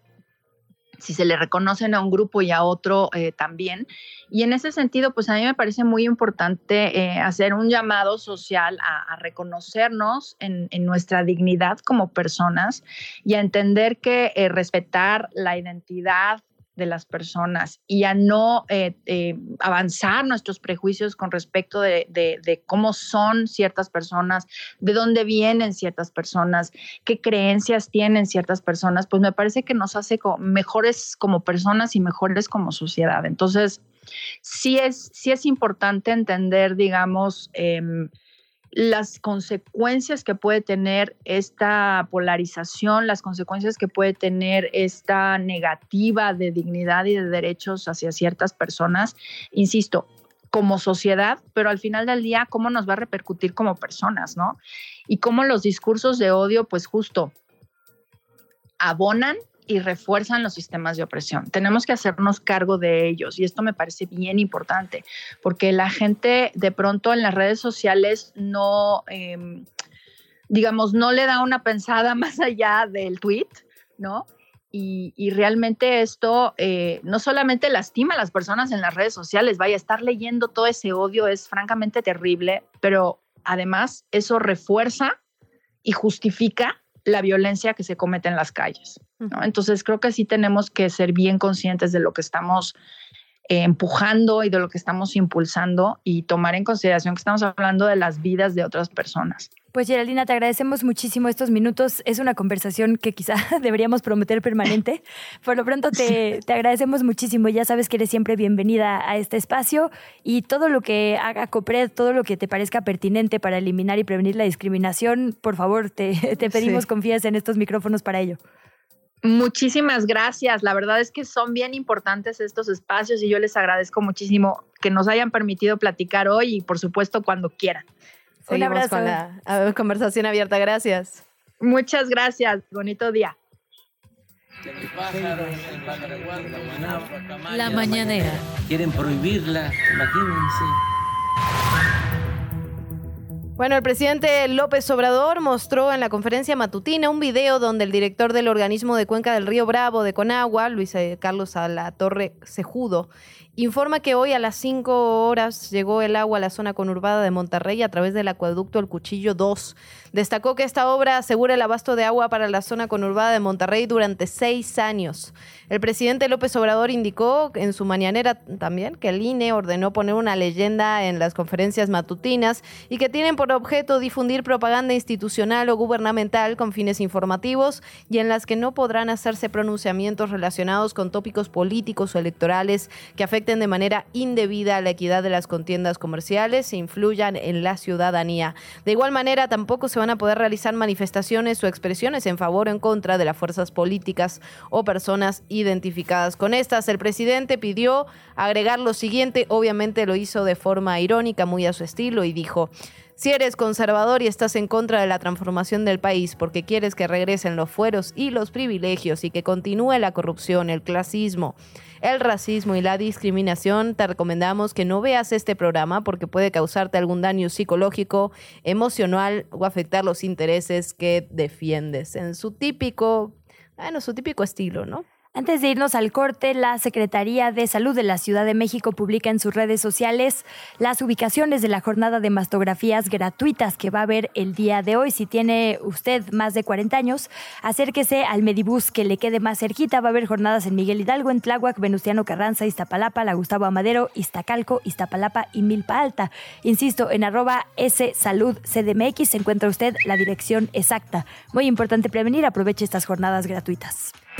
si se le reconocen a un grupo y a otro eh, también. Y en ese sentido, pues a mí me parece muy importante eh, hacer un llamado social a, reconocernos en, en, nuestra dignidad como personas y a entender que respetar la identidad de las personas y a no eh, eh, avanzar nuestros prejuicios con respecto de, cómo son ciertas personas, de dónde vienen ciertas personas, qué creencias tienen ciertas personas, pues me parece que nos hace mejores como personas y mejores como sociedad. Entonces, sí es, sí es importante entender, digamos, em, las consecuencias que puede tener esta polarización, las consecuencias que puede tener esta negativa de dignidad y de derechos hacia ciertas personas, insisto, como sociedad, pero al final del día, cómo nos va a repercutir como personas, ¿no? Y cómo los discursos de odio, pues justo, abonan y refuerzan los sistemas de opresión. Tenemos que hacernos cargo de ellos y esto me parece bien importante porque la gente de pronto en las redes sociales no, em, digamos, no le da una pensada más allá del tweet, ¿no? Y, realmente esto eh, no solamente lastima a las personas en las redes sociales, vaya, estar leyendo todo ese odio es francamente terrible, pero además eso refuerza y justifica la violencia que se comete en las calles. Entonces creo que sí tenemos que ser bien conscientes de lo que estamos eh, empujando y de lo que estamos impulsando y tomar en consideración que estamos hablando de las vidas de otras personas. Pues Geraldina, te agradecemos muchísimo estos minutos. Es una conversación que quizá deberíamos prometer permanente. Por lo pronto te, te, agradecemos muchísimo. Ya sabes que eres siempre bienvenida a este espacio y todo lo que haga COPRED, todo lo que te parezca pertinente para eliminar y prevenir la discriminación, por favor, te, te pedimos confianza en estos micrófonos para ello. Muchísimas gracias. La verdad es que son bien importantes estos espacios y yo les agradezco muchísimo que nos hayan permitido platicar hoy y por supuesto cuando quieran. Un abrazo. con la conversación abierta. Gracias. Muchas gracias. Bonito día. La mañanera. Quieren prohibirla, imagínense. Bueno, el presidente López Obrador mostró en la conferencia matutina un video donde el director del organismo de Cuenca del Río Bravo de Conagua, Luis Carlos Torre Cejudo, informa que hoy a las 5 horas llegó el agua a la zona conurbada de Monterrey a través del acueducto El Cuchillo 2. Destacó que esta obra asegura el abasto de agua para la zona conurbada de Monterrey durante seis años. El presidente López Obrador indicó en su mañanera también que el INE ordenó poner una leyenda en las conferencias matutinas y que tienen por objeto difundir propaganda institucional o gubernamental con fines informativos y en las que no podrán hacerse pronunciamientos relacionados con tópicos políticos o electorales que afecten de manera indebida la equidad de las contiendas comerciales e influyan en la ciudadanía. De igual manera, tampoco se van a poder realizar manifestaciones o expresiones en favor o en contra de las fuerzas políticas o personas identificadas con estas. El presidente pidió agregar lo siguiente, obviamente lo hizo de forma irónica, muy a su estilo, y dijo, si eres conservador y estás en contra de la transformación del país porque quieres que regresen los fueros y los privilegios y que continúe la corrupción, el clasismo, el racismo y la discriminación, te recomendamos que no veas este programa porque puede causarte algún daño psicológico, emocional o afectar los intereses que defiendes en su típico, bueno, su típico estilo, ¿no? Antes de irnos al corte, la Secretaría de Salud de la Ciudad de México publica en sus redes sociales las ubicaciones de la jornada de mastografías gratuitas que va a haber el día de hoy. Si tiene usted más de 40 años, acérquese al Medibús que le quede más cerquita. Va a haber jornadas en Miguel Hidalgo, en Tláhuac, Venustiano Carranza, Iztapalapa, La Gustavo Amadero, Iztacalco, Iztapalapa y Milpa Alta. Insisto, en arroba S Salud CDMX se encuentra usted la dirección exacta. Muy importante prevenir, aproveche estas jornadas gratuitas.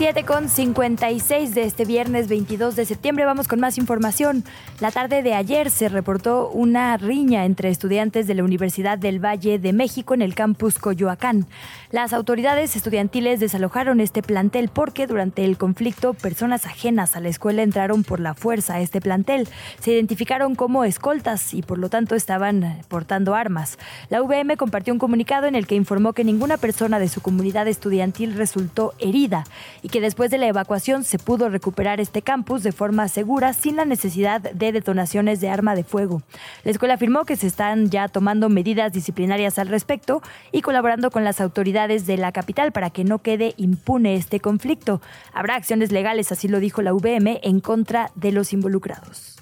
7 con 56 de este viernes 22 de septiembre. Vamos con más información. La tarde de ayer se reportó una riña entre estudiantes de la Universidad del Valle de México en el campus Coyoacán. Las autoridades estudiantiles desalojaron este plantel porque durante el conflicto personas ajenas a la escuela entraron por la fuerza a este plantel. Se identificaron como escoltas y por lo tanto estaban portando armas. La UVM compartió un comunicado en el que informó que ninguna persona de su comunidad estudiantil resultó herida y que después de la evacuación se pudo recuperar este campus de forma segura sin la necesidad de detonaciones de arma de fuego. La escuela afirmó que se están ya tomando medidas disciplinarias al respecto y colaborando con las autoridades de la capital para que no quede impune este conflicto. Habrá acciones legales, así lo dijo la UVM, en contra de los involucrados.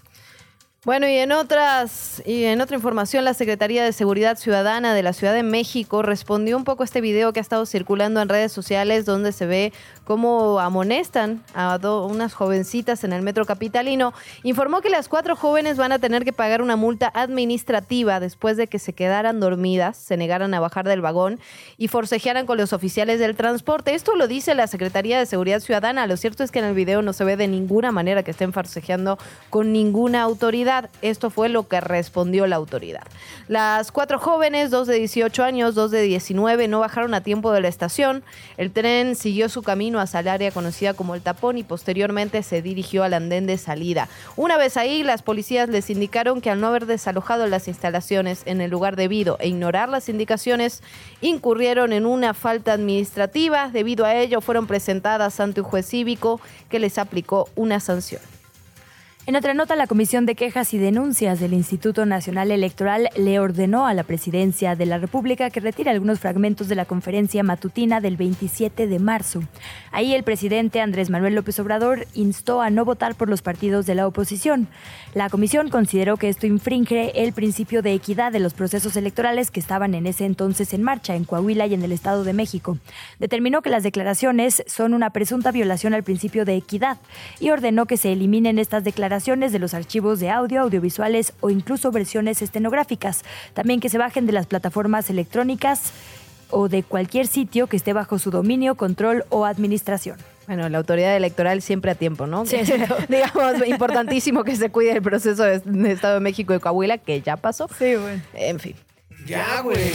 Bueno, y en otras y en otra información, la Secretaría de Seguridad Ciudadana de la Ciudad de México respondió un poco a este video que ha estado circulando en redes sociales donde se ve cómo amonestan a unas jovencitas en el metro capitalino. Informó que las cuatro jóvenes van a tener que pagar una multa administrativa después de que se quedaran dormidas, se negaran a bajar del vagón y forcejearan con los oficiales del transporte. Esto lo dice la Secretaría de Seguridad Ciudadana. Lo cierto es que en el video no se ve de ninguna manera que estén forcejeando con ninguna autoridad esto fue lo que respondió la autoridad. Las cuatro jóvenes, dos de 18 años, dos de 19, no bajaron a tiempo de la estación. El tren siguió su camino hacia el área conocida como el tapón y posteriormente se dirigió al andén de salida. Una vez ahí, las policías les indicaron que al no haber desalojado las instalaciones en el lugar debido e ignorar las indicaciones, incurrieron en una falta administrativa. Debido a ello, fueron presentadas ante un juez cívico que les aplicó una sanción. En otra nota, la Comisión de Quejas y Denuncias del Instituto Nacional Electoral le ordenó a la Presidencia de la República que retire algunos fragmentos de la conferencia matutina del 27 de marzo. Ahí el presidente Andrés Manuel López Obrador instó a no votar por los partidos de la oposición. La comisión consideró que esto infringe el principio de equidad de los procesos electorales que estaban en ese entonces en marcha en Coahuila y en el Estado de México. Determinó que las declaraciones son una presunta violación al principio de equidad y ordenó que se eliminen estas declaraciones de los archivos de audio, audiovisuales o incluso versiones estenográficas. También que se bajen de las plataformas electrónicas o de cualquier sitio que esté bajo su dominio, control o administración. Bueno, la autoridad electoral siempre a tiempo, ¿no? Sí, Digamos, importantísimo que se cuide el proceso de, Estado de México y Coahuila, que ya pasó. Sí, bueno. En fin. Ya, güey.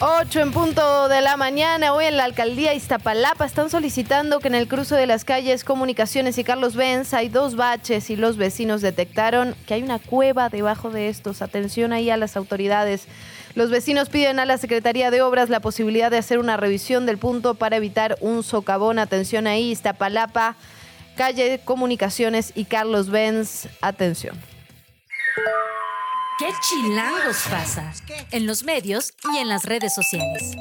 8 en punto de la mañana, hoy en la alcaldía Iztapalapa están solicitando que en el cruce de las calles Comunicaciones y Carlos Benz hay dos baches y los vecinos detectaron que hay una cueva debajo de estos. Atención ahí a las autoridades. Los vecinos piden a la Secretaría de Obras la posibilidad de hacer una revisión del punto para evitar un socavón. Atención ahí, Iztapalapa, calle Comunicaciones y Carlos Benz. Atención. ¿Qué chilangos pasa? En los medios y en las redes sociales.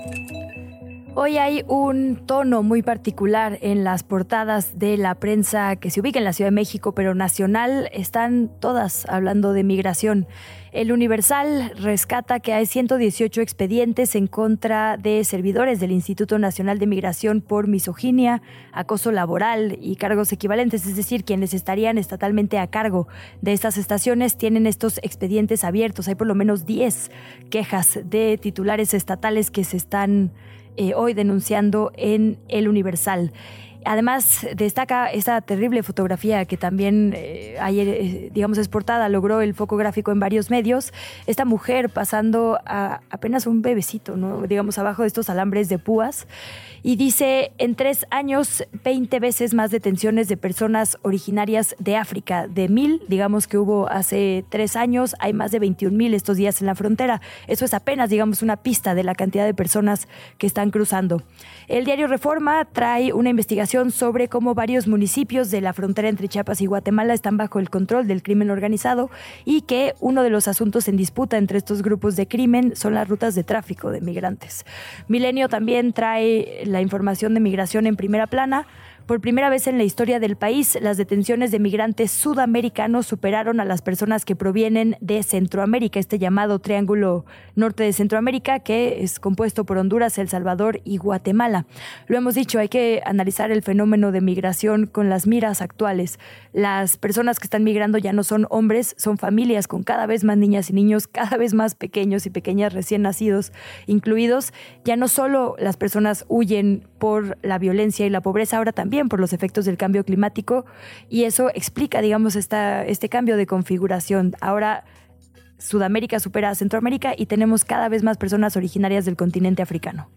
Hoy hay un tono muy particular en las portadas de la prensa que se ubica en la Ciudad de México, pero nacional. Están todas hablando de migración. El Universal rescata que hay 118 expedientes en contra de servidores del Instituto Nacional de Migración por misoginia, acoso laboral y cargos equivalentes, es decir, quienes estarían estatalmente a cargo de estas estaciones tienen estos expedientes abiertos. Hay por lo menos 10 quejas de titulares estatales que se están eh, hoy denunciando en el Universal. Además, destaca esta terrible fotografía que también eh, ayer, eh, digamos, es portada, logró el foco gráfico en varios medios. Esta mujer pasando a apenas un bebecito, ¿no? digamos, abajo de estos alambres de púas. Y dice, en tres años, 20 veces más detenciones de personas originarias de África. De mil, digamos que hubo hace tres años, hay más de 21 mil estos días en la frontera. Eso es apenas, digamos, una pista de la cantidad de personas que están cruzando. El diario Reforma trae una investigación sobre cómo varios municipios de la frontera entre Chiapas y Guatemala están bajo el control del crimen organizado y que uno de los asuntos en disputa entre estos grupos de crimen son las rutas de tráfico de migrantes. Milenio también trae la información de migración en primera plana. Por primera vez en la historia del país, las detenciones de migrantes sudamericanos superaron a las personas que provienen de Centroamérica, este llamado Triángulo Norte de Centroamérica, que es compuesto por Honduras, El Salvador y Guatemala. Lo hemos dicho, hay que analizar el fenómeno de migración con las miras actuales. Las personas que están migrando ya no son hombres, son familias con cada vez más niñas y niños, cada vez más pequeños y pequeñas recién nacidos incluidos. Ya no solo las personas huyen por la violencia y la pobreza, ahora también por los efectos del cambio climático y eso explica, digamos, esta, este cambio de configuración. Ahora Sudamérica supera a Centroamérica y tenemos cada vez más personas originarias del continente africano.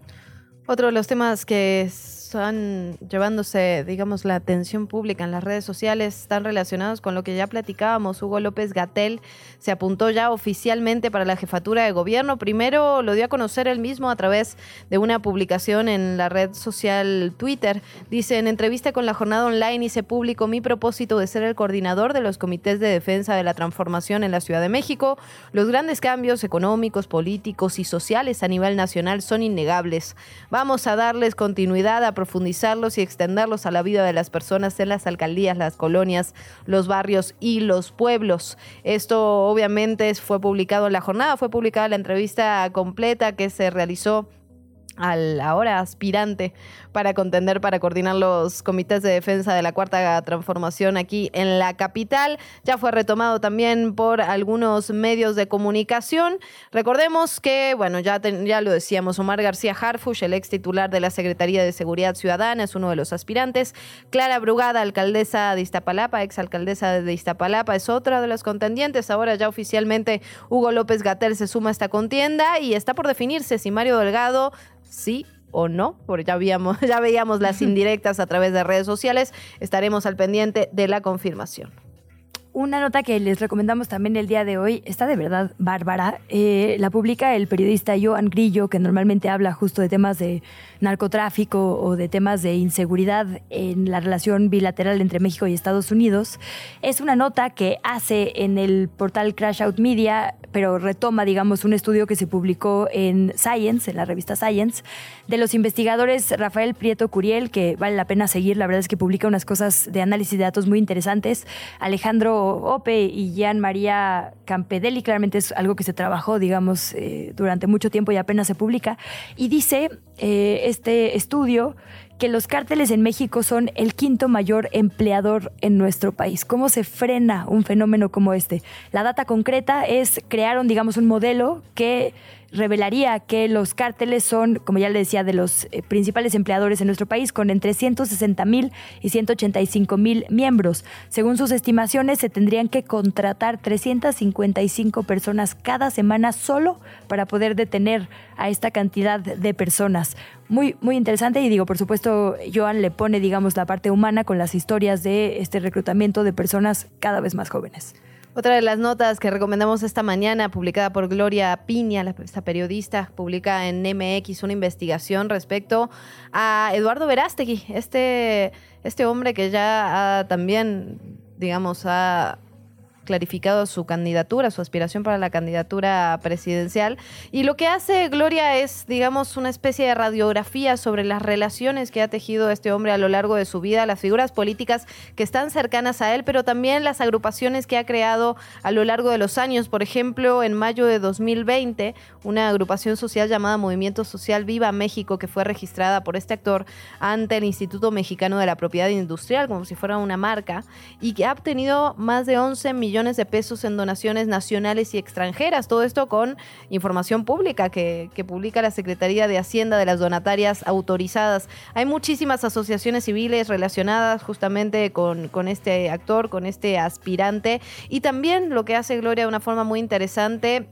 Otro de los temas que están llevándose, digamos, la atención pública en las redes sociales están relacionados con lo que ya platicábamos. Hugo López Gatel se apuntó ya oficialmente para la jefatura de gobierno. Primero lo dio a conocer él mismo a través de una publicación en la red social Twitter. Dice, en entrevista con la jornada online hice público mi propósito de ser el coordinador de los comités de defensa de la transformación en la Ciudad de México. Los grandes cambios económicos, políticos y sociales a nivel nacional son innegables. Vamos a darles continuidad a profundizarlos y extenderlos a la vida de las personas en las alcaldías, las colonias, los barrios y los pueblos. Esto obviamente fue publicado en la jornada, fue publicada la entrevista completa que se realizó al ahora aspirante para contender, para coordinar los comités de defensa de la cuarta transformación aquí en la capital. Ya fue retomado también por algunos medios de comunicación. Recordemos que, bueno, ya, ya lo decíamos, Omar García Harfush, el ex titular de la Secretaría de Seguridad Ciudadana, es uno de los aspirantes. Clara Brugada, alcaldesa de Iztapalapa, ex alcaldesa de Iztapalapa, es otra de los contendientes. Ahora ya oficialmente Hugo López Gatel se suma a esta contienda y está por definirse si Mario Delgado sí o no, porque ya, ya veíamos las indirectas a través de redes sociales, estaremos al pendiente de la confirmación. Una nota que les recomendamos también el día de hoy está de verdad bárbara. Eh, la publica el periodista Joan Grillo, que normalmente habla justo de temas de narcotráfico o de temas de inseguridad en la relación bilateral entre México y Estados Unidos. Es una nota que hace en el portal Crash Out Media, pero retoma, digamos, un estudio que se publicó en Science, en la revista Science, de los investigadores Rafael Prieto Curiel, que vale la pena seguir, la verdad es que publica unas cosas de análisis de datos muy interesantes, Alejandro Ope y Jean María Campedelli, claramente es algo que se trabajó, digamos, eh, durante mucho tiempo y apenas se publica, y dice eh, este estudio que los cárteles en México son el quinto mayor empleador en nuestro país. ¿Cómo se frena un fenómeno como este? La data concreta es crearon, digamos, un modelo que revelaría que los cárteles son, como ya le decía, de los eh, principales empleadores en nuestro país, con entre 160 mil y 185 mil miembros. Según sus estimaciones, se tendrían que contratar 355 personas cada semana solo para poder detener a esta cantidad de personas. Muy, muy interesante y digo, por supuesto, Joan le pone, digamos, la parte humana con las historias de este reclutamiento de personas cada vez más jóvenes. Otra de las notas que recomendamos esta mañana, publicada por Gloria Piña, esta periodista, publica en MX una investigación respecto a Eduardo Verástegui, este, este hombre que ya ha, también, digamos, ha clarificado su candidatura, su aspiración para la candidatura presidencial. Y lo que hace Gloria es, digamos, una especie de radiografía sobre las relaciones que ha tejido este hombre a lo largo de su vida, las figuras políticas que están cercanas a él, pero también las agrupaciones que ha creado a lo largo de los años. Por ejemplo, en mayo de 2020, una agrupación social llamada Movimiento Social Viva México, que fue registrada por este actor ante el Instituto Mexicano de la Propiedad Industrial, como si fuera una marca, y que ha obtenido más de 11 millones de pesos en donaciones nacionales y extranjeras. Todo esto con información pública que, que publica la Secretaría de Hacienda de las donatarias autorizadas. Hay muchísimas asociaciones civiles relacionadas justamente con, con este actor, con este aspirante. Y también lo que hace Gloria de una forma muy interesante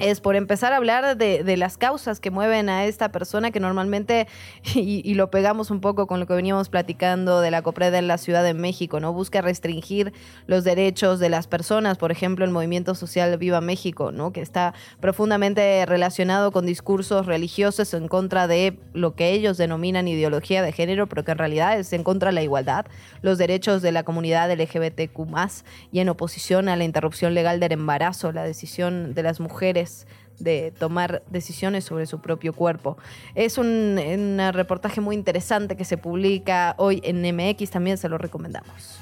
es por empezar a hablar de, las causas que mueven a esta persona que normalmente, y, lo pegamos un poco con lo que veníamos platicando de la COPRED en la Ciudad de México, ¿no? Busca restringir los derechos de las personas, por ejemplo, el movimiento social Viva México, ¿no? Que está profundamente relacionado con discursos religiosos en contra de lo que ellos denominan ideología de género, pero que en realidad es en contra de la igualdad, los derechos de la comunidad LGBTQ+, y en oposición a la interrupción legal del embarazo, la decisión de las mujeres de tomar decisiones sobre su propio cuerpo. Es un, un, reportaje muy interesante que se publica hoy en MX, también se lo recomendamos.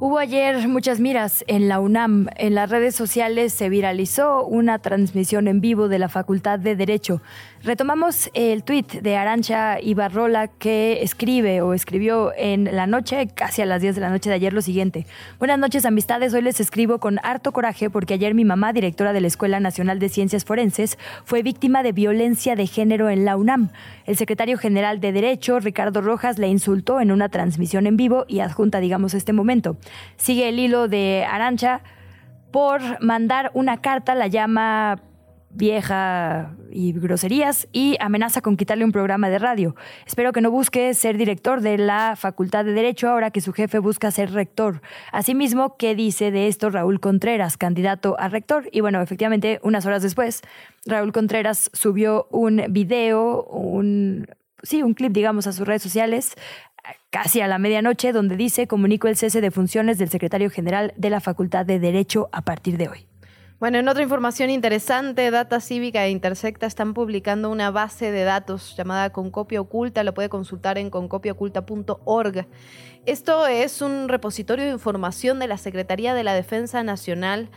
Hubo ayer muchas miras en la UNAM. En las redes sociales se viralizó una transmisión en vivo de la Facultad de Derecho. Retomamos el tuit de Arancha Ibarrola que escribe o escribió en la noche, casi a las 10 de la noche de ayer, lo siguiente. Buenas noches, amistades. Hoy les escribo con harto coraje porque ayer mi mamá, directora de la Escuela Nacional de Ciencias Forenses, fue víctima de violencia de género en la UNAM. El secretario general de Derecho, Ricardo Rojas, le insultó en una transmisión en vivo y adjunta, digamos, este momento. Sigue el hilo de Arancha por mandar una carta, la llama vieja y groserías y amenaza con quitarle un programa de radio. Espero que no busque ser director de la Facultad de Derecho ahora que su jefe busca ser rector. Asimismo, ¿qué dice de esto Raúl Contreras, candidato a rector? Y bueno, efectivamente, unas horas después, Raúl Contreras subió un video, un, sí, un clip, digamos, a sus redes sociales casi a la medianoche, donde dice comunico el cese de funciones del secretario general de la Facultad de Derecho a partir de hoy. Bueno, en otra información interesante, Data Cívica e Intersecta están publicando una base de datos llamada Concopia Oculta, lo puede consultar en concopiaoculta.org. Esto es un repositorio de información de la Secretaría de la Defensa Nacional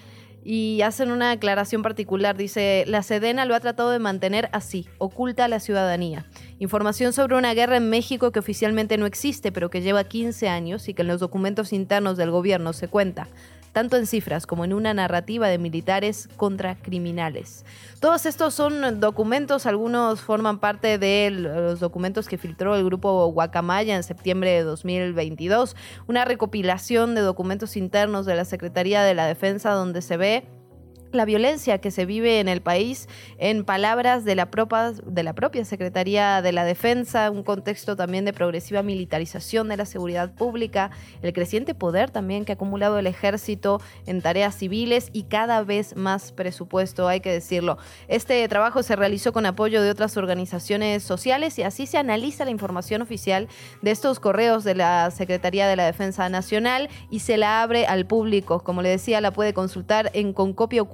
y hacen una aclaración particular. Dice, la Sedena lo ha tratado de mantener así, oculta a la ciudadanía. Información sobre una guerra en México que oficialmente no existe, pero que lleva 15 años y que en los documentos internos del gobierno se cuenta tanto en cifras como en una narrativa de militares contra criminales. Todos estos son documentos, algunos forman parte de los documentos que filtró el grupo Guacamaya en septiembre de 2022, una recopilación de documentos internos de la Secretaría de la Defensa donde se ve la violencia que se vive en el país, en palabras de la, propia, de la propia Secretaría de la Defensa, un contexto también de progresiva militarización de la seguridad pública, el creciente poder también que ha acumulado el ejército en tareas civiles y cada vez más presupuesto, hay que decirlo. Este trabajo se realizó con apoyo de otras organizaciones sociales y así se analiza la información oficial de estos correos de la Secretaría de la Defensa Nacional y se la abre al público. Como le decía, la puede consultar en Concopio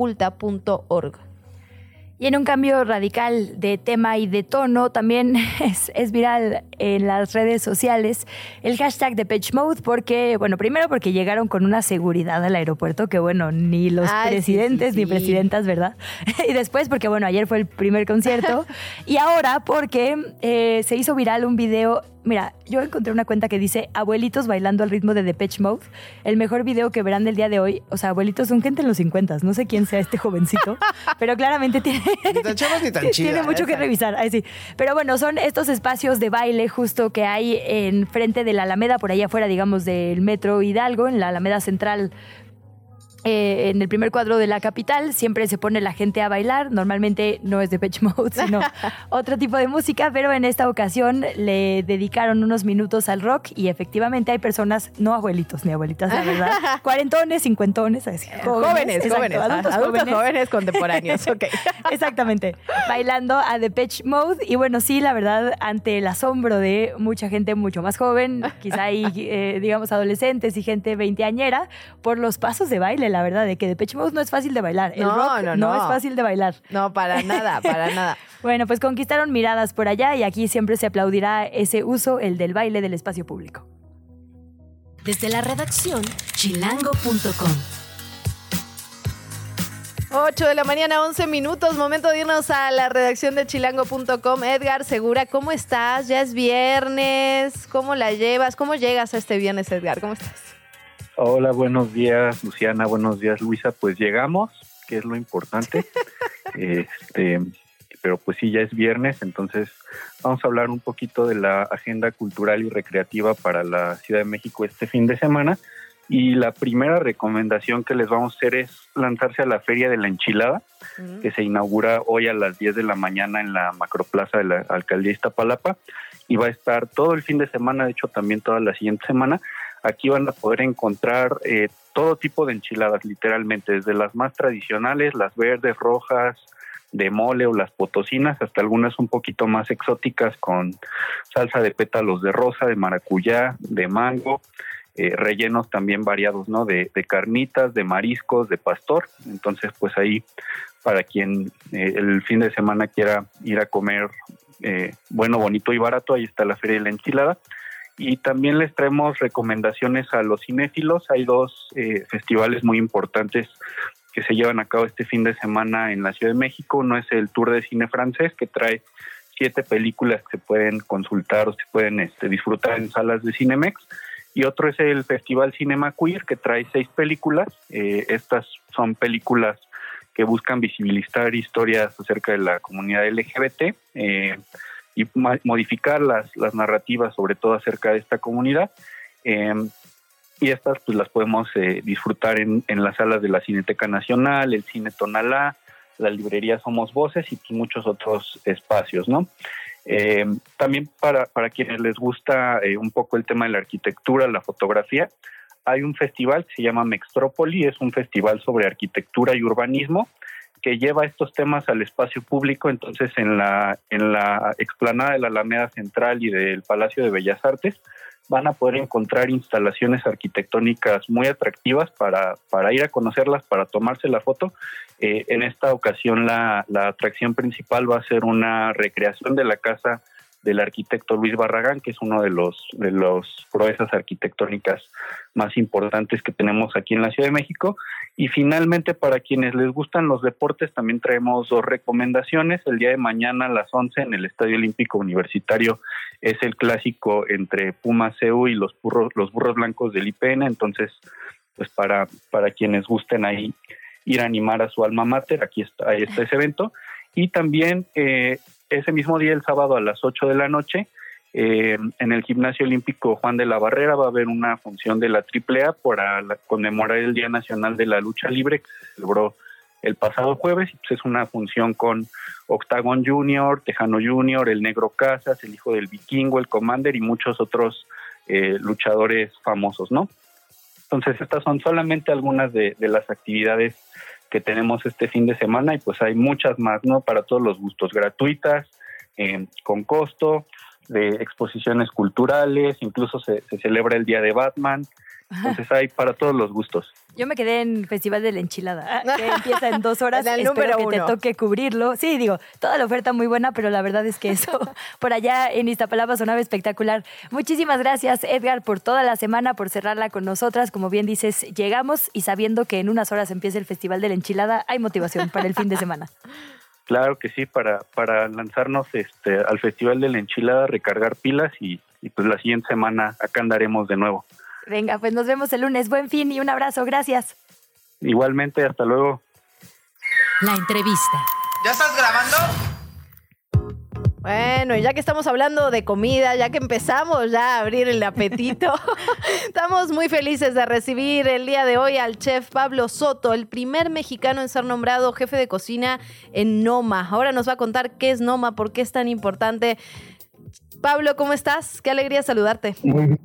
y en un cambio radical de tema y de tono, también es, viral en las redes sociales el hashtag de Pitch Mode, porque, bueno, primero porque llegaron con una seguridad al aeropuerto que, bueno, ni los presidentes ni presidentas, ¿verdad? y después porque, bueno, ayer fue el primer concierto. y ahora porque eh, se hizo viral un video Mira, yo encontré una cuenta que dice abuelitos bailando al ritmo de Depeche Mode. El mejor video que verán del día de hoy. O sea, abuelitos son gente en los 50. No sé quién sea este jovencito, pero claramente tiene, tiene mucho que revisar. Sí. Pero bueno, son estos espacios de baile justo que hay en frente de la Alameda, por ahí afuera, digamos, del Metro Hidalgo, en la Alameda Central eh, en el primer cuadro de la capital siempre se pone la gente a bailar. Normalmente no es de Pitch Mode, sino otro tipo de música, pero en esta ocasión le dedicaron unos minutos al rock y efectivamente hay personas, no abuelitos ni abuelitas, la verdad, cuarentones, cincuentones, así, jóvenes, jóvenes, adultos, jóvenes. contemporáneos, ok. Exactamente, bailando a The Pitch Mode y bueno, sí, la verdad, ante el asombro de mucha gente mucho más joven, quizá hay, eh, digamos, adolescentes y gente veinteañera, por los pasos de baile, la verdad, de que Depeche Mode no es fácil de bailar. El no, rock no, no. es fácil de bailar. No, para nada, para nada. bueno, pues conquistaron miradas por allá y aquí siempre se aplaudirá ese uso, el del baile del espacio público. Desde la redacción, chilango.com. 8 de la mañana, 11 minutos, momento de irnos a la redacción de chilango.com. Edgar Segura, ¿cómo estás? Ya es viernes, ¿cómo la llevas? ¿Cómo llegas a este viernes, Edgar? ¿Cómo estás? Hola, buenos días, Luciana, buenos días, Luisa. Pues llegamos, que es lo importante. este, pero pues sí, ya es viernes, entonces vamos a hablar un poquito de la agenda cultural y recreativa para la Ciudad de México este fin de semana. Y la primera recomendación que les vamos a hacer es lanzarse a la Feria de la Enchilada, que se inaugura hoy a las 10 de la mañana en la macroplaza de la Alcaldía Iztapalapa y va a estar todo el fin de semana, de hecho también toda la siguiente semana. Aquí van a poder encontrar eh, todo tipo de enchiladas, literalmente, desde las más tradicionales, las verdes, rojas, de mole o las potosinas, hasta algunas un poquito más exóticas con salsa de pétalos de rosa, de maracuyá, de mango, eh, rellenos también variados, ¿no? De, carnitas, de mariscos, de pastor. Entonces, pues ahí, para quien eh, el fin de semana quiera ir a comer eh, bueno, bonito y barato, ahí está la Feria de la Enchilada. Y también les traemos recomendaciones a los cinéfilos. Hay dos festivales muy importantes que se llevan a cabo este fin de semana en la Ciudad de México. Uno es el Tour de Cine Francés, que trae siete películas que se pueden consultar o se pueden este, disfrutar en salas de Cinemex y otro es el Festival Cinema Queer, que trae seis películas. Eh, estas son películas que buscan visibilizar historias acerca de la comunidad LGBT eh, y modificar las, las narrativas, sobre todo acerca de esta comunidad. Eh, y estas pues las podemos disfrutar en, en las salas de la Cineteca Nacional, el Cine Tonalá, la librería Somos Voces y muchos otros espacios, ¿no? Eh, también para, para quienes les gusta eh, un poco el tema de la arquitectura, la fotografía, hay un festival que se llama Mextrópoli, es un festival sobre arquitectura y urbanismo lleva estos temas al espacio público. Entonces, en la, en la explanada de la Alameda Central y del Palacio de Bellas Artes, van a poder encontrar instalaciones arquitectónicas muy atractivas para, para ir a conocerlas, para tomarse la foto. Eh, en esta ocasión la, la, atracción principal va a ser una recreación de la casa del arquitecto Luis Barragán, que es uno de los de los proezas arquitectónicas más importantes que tenemos aquí en la Ciudad de México. Y finalmente, para quienes les gustan los deportes, también traemos dos recomendaciones. El día de mañana a las 11 en el Estadio Olímpico Universitario es el clásico entre Puma CEU y los burros, los burros blancos del IPN. Entonces, pues para, para quienes gusten ahí ir a animar a su alma mater, aquí está, ahí está ese evento. Y también eh, ese mismo día, el sábado a las 8 de la noche, eh, en el Gimnasio Olímpico Juan de la Barrera va a haber una función de la AAA para conmemorar el Día Nacional de la Lucha Libre que se celebró el pasado jueves. Pues es una función con Octagon Junior, Tejano Junior, el Negro Casas, el hijo del Vikingo, el Commander y muchos otros eh, luchadores famosos, ¿no? Entonces estas son solamente algunas de, de las actividades que tenemos este fin de semana y pues hay muchas más, ¿no? Para todos los gustos, gratuitas, eh, con costo, de exposiciones culturales, incluso se, se celebra el Día de Batman, entonces hay para todos los gustos. Yo me quedé en Festival de la Enchilada, que empieza en dos horas. El Espero que te toque cubrirlo. Sí, digo, toda la oferta muy buena, pero la verdad es que eso por allá en Iztapalapa sonaba espectacular. Muchísimas gracias, Edgar, por toda la semana, por cerrarla con nosotras. Como bien dices, llegamos y sabiendo que en unas horas empieza el Festival de la Enchilada, hay motivación para el fin de semana. Claro que sí, para, para lanzarnos este, al Festival de la Enchilada, recargar pilas y, y pues la siguiente semana acá andaremos de nuevo. Venga, pues nos vemos el lunes. Buen fin y un abrazo. Gracias. Igualmente, hasta luego. La entrevista. ¿Ya estás grabando? Bueno, ya que estamos hablando de comida, ya que empezamos ya a abrir el apetito, estamos muy felices de recibir el día de hoy al chef Pablo Soto, el primer mexicano en ser nombrado jefe de cocina en Noma. Ahora nos va a contar qué es Noma, por qué es tan importante. Pablo, ¿cómo estás? Qué alegría saludarte. Muy bien.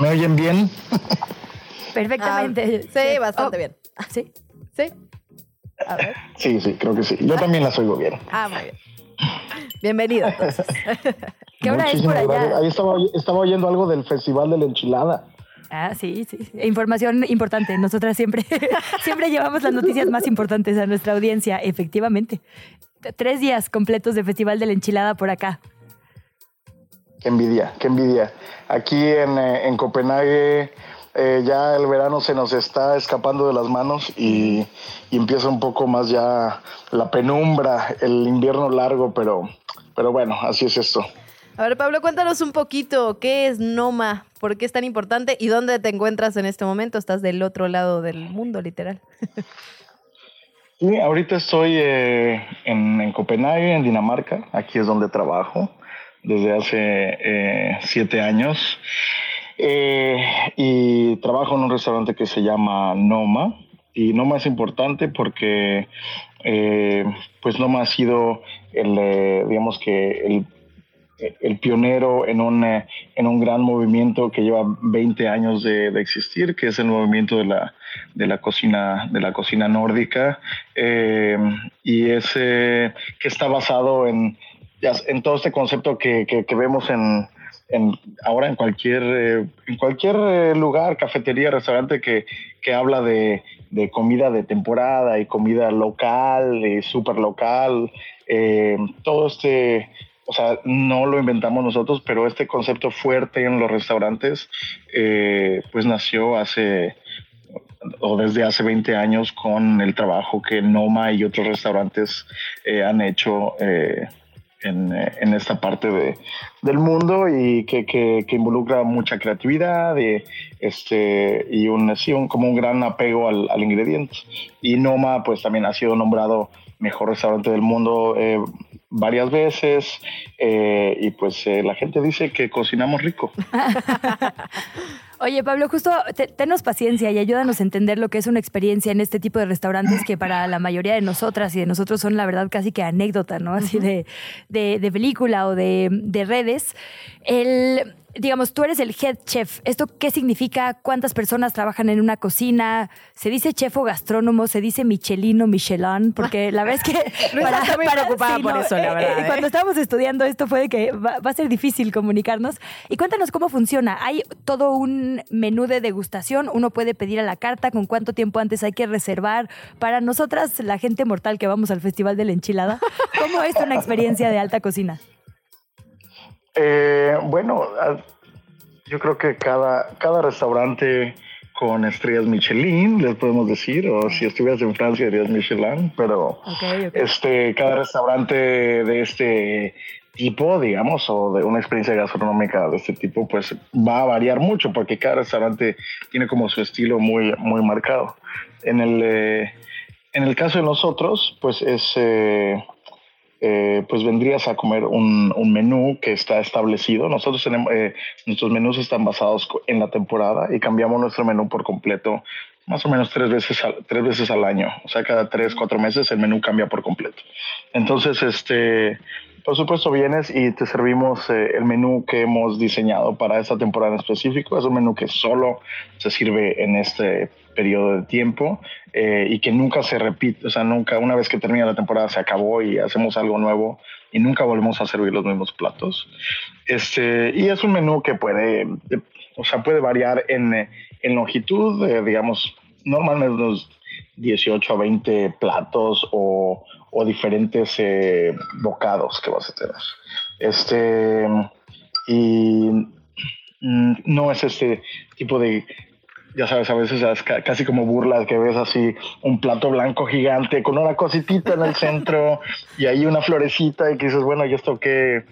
¿Me oyen bien? Perfectamente. Ah, sí, bastante Oh, bien. Sí. ¿Sí? A ver. Sí, sí, creo que sí. Yo también las oigo bien. Ah, muy bien. Bienvenido, entonces. ¿Qué hora es por Muchísimas gracias. allá? Ahí estaba, estaba oyendo algo del Festival de la Enchilada. Ah, sí, sí. Información importante. Nosotras siempre, siempre llevamos las noticias más importantes a nuestra audiencia, efectivamente. Tres días completos de Festival de la Enchilada por acá. Qué envidia, qué envidia. Aquí en, eh, en Copenhague eh, ya el verano se nos está escapando de las manos y, y empieza un poco más ya la penumbra, el invierno largo, pero, pero bueno, así es esto. A ver, Pablo, cuéntanos un poquito, ¿qué es Noma? ¿Por qué es tan importante? ¿Y dónde te encuentras en este momento? Estás del otro lado del mundo, literal. Sí, ahorita estoy eh, en, Copenhague, en Dinamarca. Aquí es donde trabajo desde hace eh, siete años. Eh, y trabajo en un restaurante que se llama Noma. Y Noma es importante porque pues Noma ha sido el, digamos que el el pionero en un, eh, en un gran movimiento que lleva 20 años de, existir, que es el movimiento de la, de la, cocina, de la cocina nórdica, eh, y es que está basado en, en todo este concepto que, que, vemos en, en, ahora en cualquier, eh, en cualquier lugar, cafetería, restaurante que, que habla de, de, comida de temporada y comida local y súper local. todo este o sea, no lo inventamos nosotros, pero este concepto fuerte en los restaurantes, eh, pues nació hace o desde hace 20 años con el trabajo que Noma y otros restaurantes eh, han hecho eh, en, esta parte de, del mundo y que, que, involucra mucha creatividad y, este, y un, sí, como un gran apego al, al, ingrediente. Y Noma pues también ha sido nombrado mejor restaurante del mundo varias veces eh, y pues eh, la gente dice que cocinamos rico. Oye, Pablo, justo tenos paciencia y ayúdanos a entender lo que es una experiencia en este tipo de restaurantes que para la mayoría de nosotras y de nosotros son, la verdad, casi que anécdota, ¿no? Así de, de, película o de, de redes. El, digamos, tú eres el head chef. ¿Esto qué significa? ¿Cuántas personas trabajan en una cocina? ¿Se dice chef o gastrónomo? ¿Se dice Michelino, Michelin? Porque la verdad es que... para, está muy preocupada por eso, la eh, verdad. ¿eh? Cuando estábamos estudiando esto fue de que va, a ser difícil comunicarnos. Y cuéntanos cómo funciona. Hay todo un menú de degustación. Uno puede pedir a la carta con cuánto tiempo antes hay que reservar. Para nosotras, la gente mortal que vamos al Festival de la Enchilada, ¿cómo es una experiencia de alta cocina? Eh, bueno, yo creo que cada, cada restaurante con estrellas Michelin, les podemos decir, o si estuvieras en Francia dirías Michelin, pero este cada restaurante de este tipo, digamos, o de una experiencia gastronómica de este tipo, pues va a variar mucho porque cada restaurante tiene como su estilo muy, muy marcado. En el, eh, en el caso de nosotros, pues es eh, eh, pues vendrías a comer un, menú que está establecido. Nosotros tenemos, eh, nuestros menús están basados en la temporada y cambiamos nuestro menú por completo más o menos tres veces, al, tres veces al año. O sea, cada tres, cuatro meses el menú cambia por completo. Entonces, este, por supuesto, vienes y te servimos eh, el menú que hemos diseñado para esta temporada en específico. Es un menú que solo se sirve en este periodo de tiempo eh, y que nunca se repite, o sea, nunca, una vez que termina la temporada se acabó y hacemos algo nuevo y nunca volvemos a servir los mismos platos. Este, y es un menú que puede, o sea, puede variar en, en longitud, digamos, normalmente unos 18 a 20 platos o, o diferentes eh, bocados que vas a tener. Este, y mm, no es este tipo de ya sabes, a veces es casi como burlas que ves así un plato blanco gigante con una cositita en el centro y ahí una florecita y que dices, bueno, ¿y esto qué?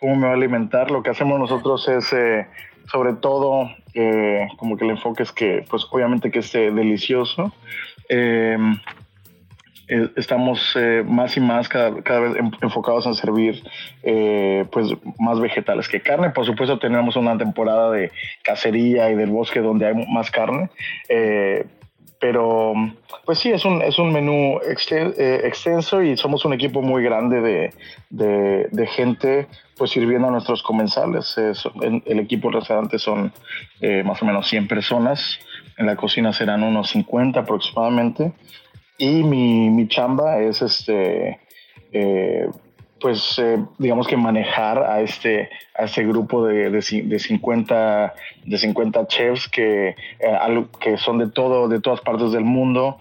¿Cómo me va a alimentar? Lo que hacemos nosotros es, eh, sobre todo, eh, como que el enfoque es que, pues obviamente que esté delicioso. Eh, eh, estamos eh, más y más cada, vez enfocados en servir eh, pues más vegetales que carne. Por supuesto tenemos una temporada de cacería y del bosque donde hay más carne. pero pues sí, es un, es un menú extenso y somos un equipo muy grande de, de, gente pues sirviendo a nuestros comensales. el, el, equipo restaurante son más o menos 100 personas. En la cocina serán unos 50 aproximadamente. Y mi, mi chamba es este, eh, pues eh, digamos que manejar a este, a este grupo de, de, 50, de 50 chefs que, eh, que son de, todo, de todas partes del mundo.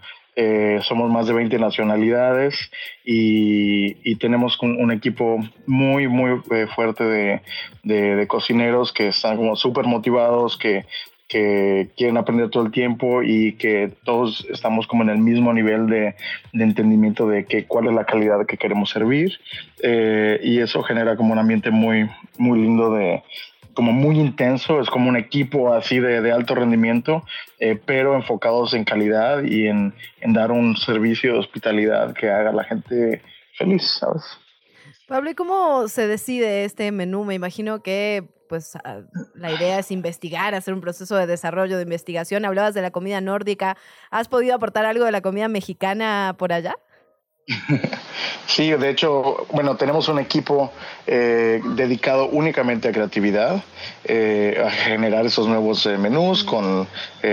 somos más de 20 nacionalidades y, y tenemos un, equipo muy, muy fuerte de, de, cocineros que están como súper motivados, que que quieren aprender todo el tiempo y que todos estamos como en el mismo nivel de, entendimiento de que cuál es la calidad que queremos servir eh, y eso genera como un ambiente muy, muy lindo de como muy intenso, es como un equipo así de, de alto rendimiento, eh, pero enfocados en calidad y en, en dar un servicio de hospitalidad que haga a la gente feliz, ¿sabes? Pablo, ¿y cómo se decide este menú? Me imagino que pues ah, la idea es investigar, hacer un proceso de desarrollo, de investigación. Hablabas de la comida nórdica. ¿Has podido aportar algo de la comida mexicana por allá? Sí, de hecho, bueno, tenemos un equipo eh, dedicado únicamente a creatividad, eh, a generar esos nuevos eh, menús con,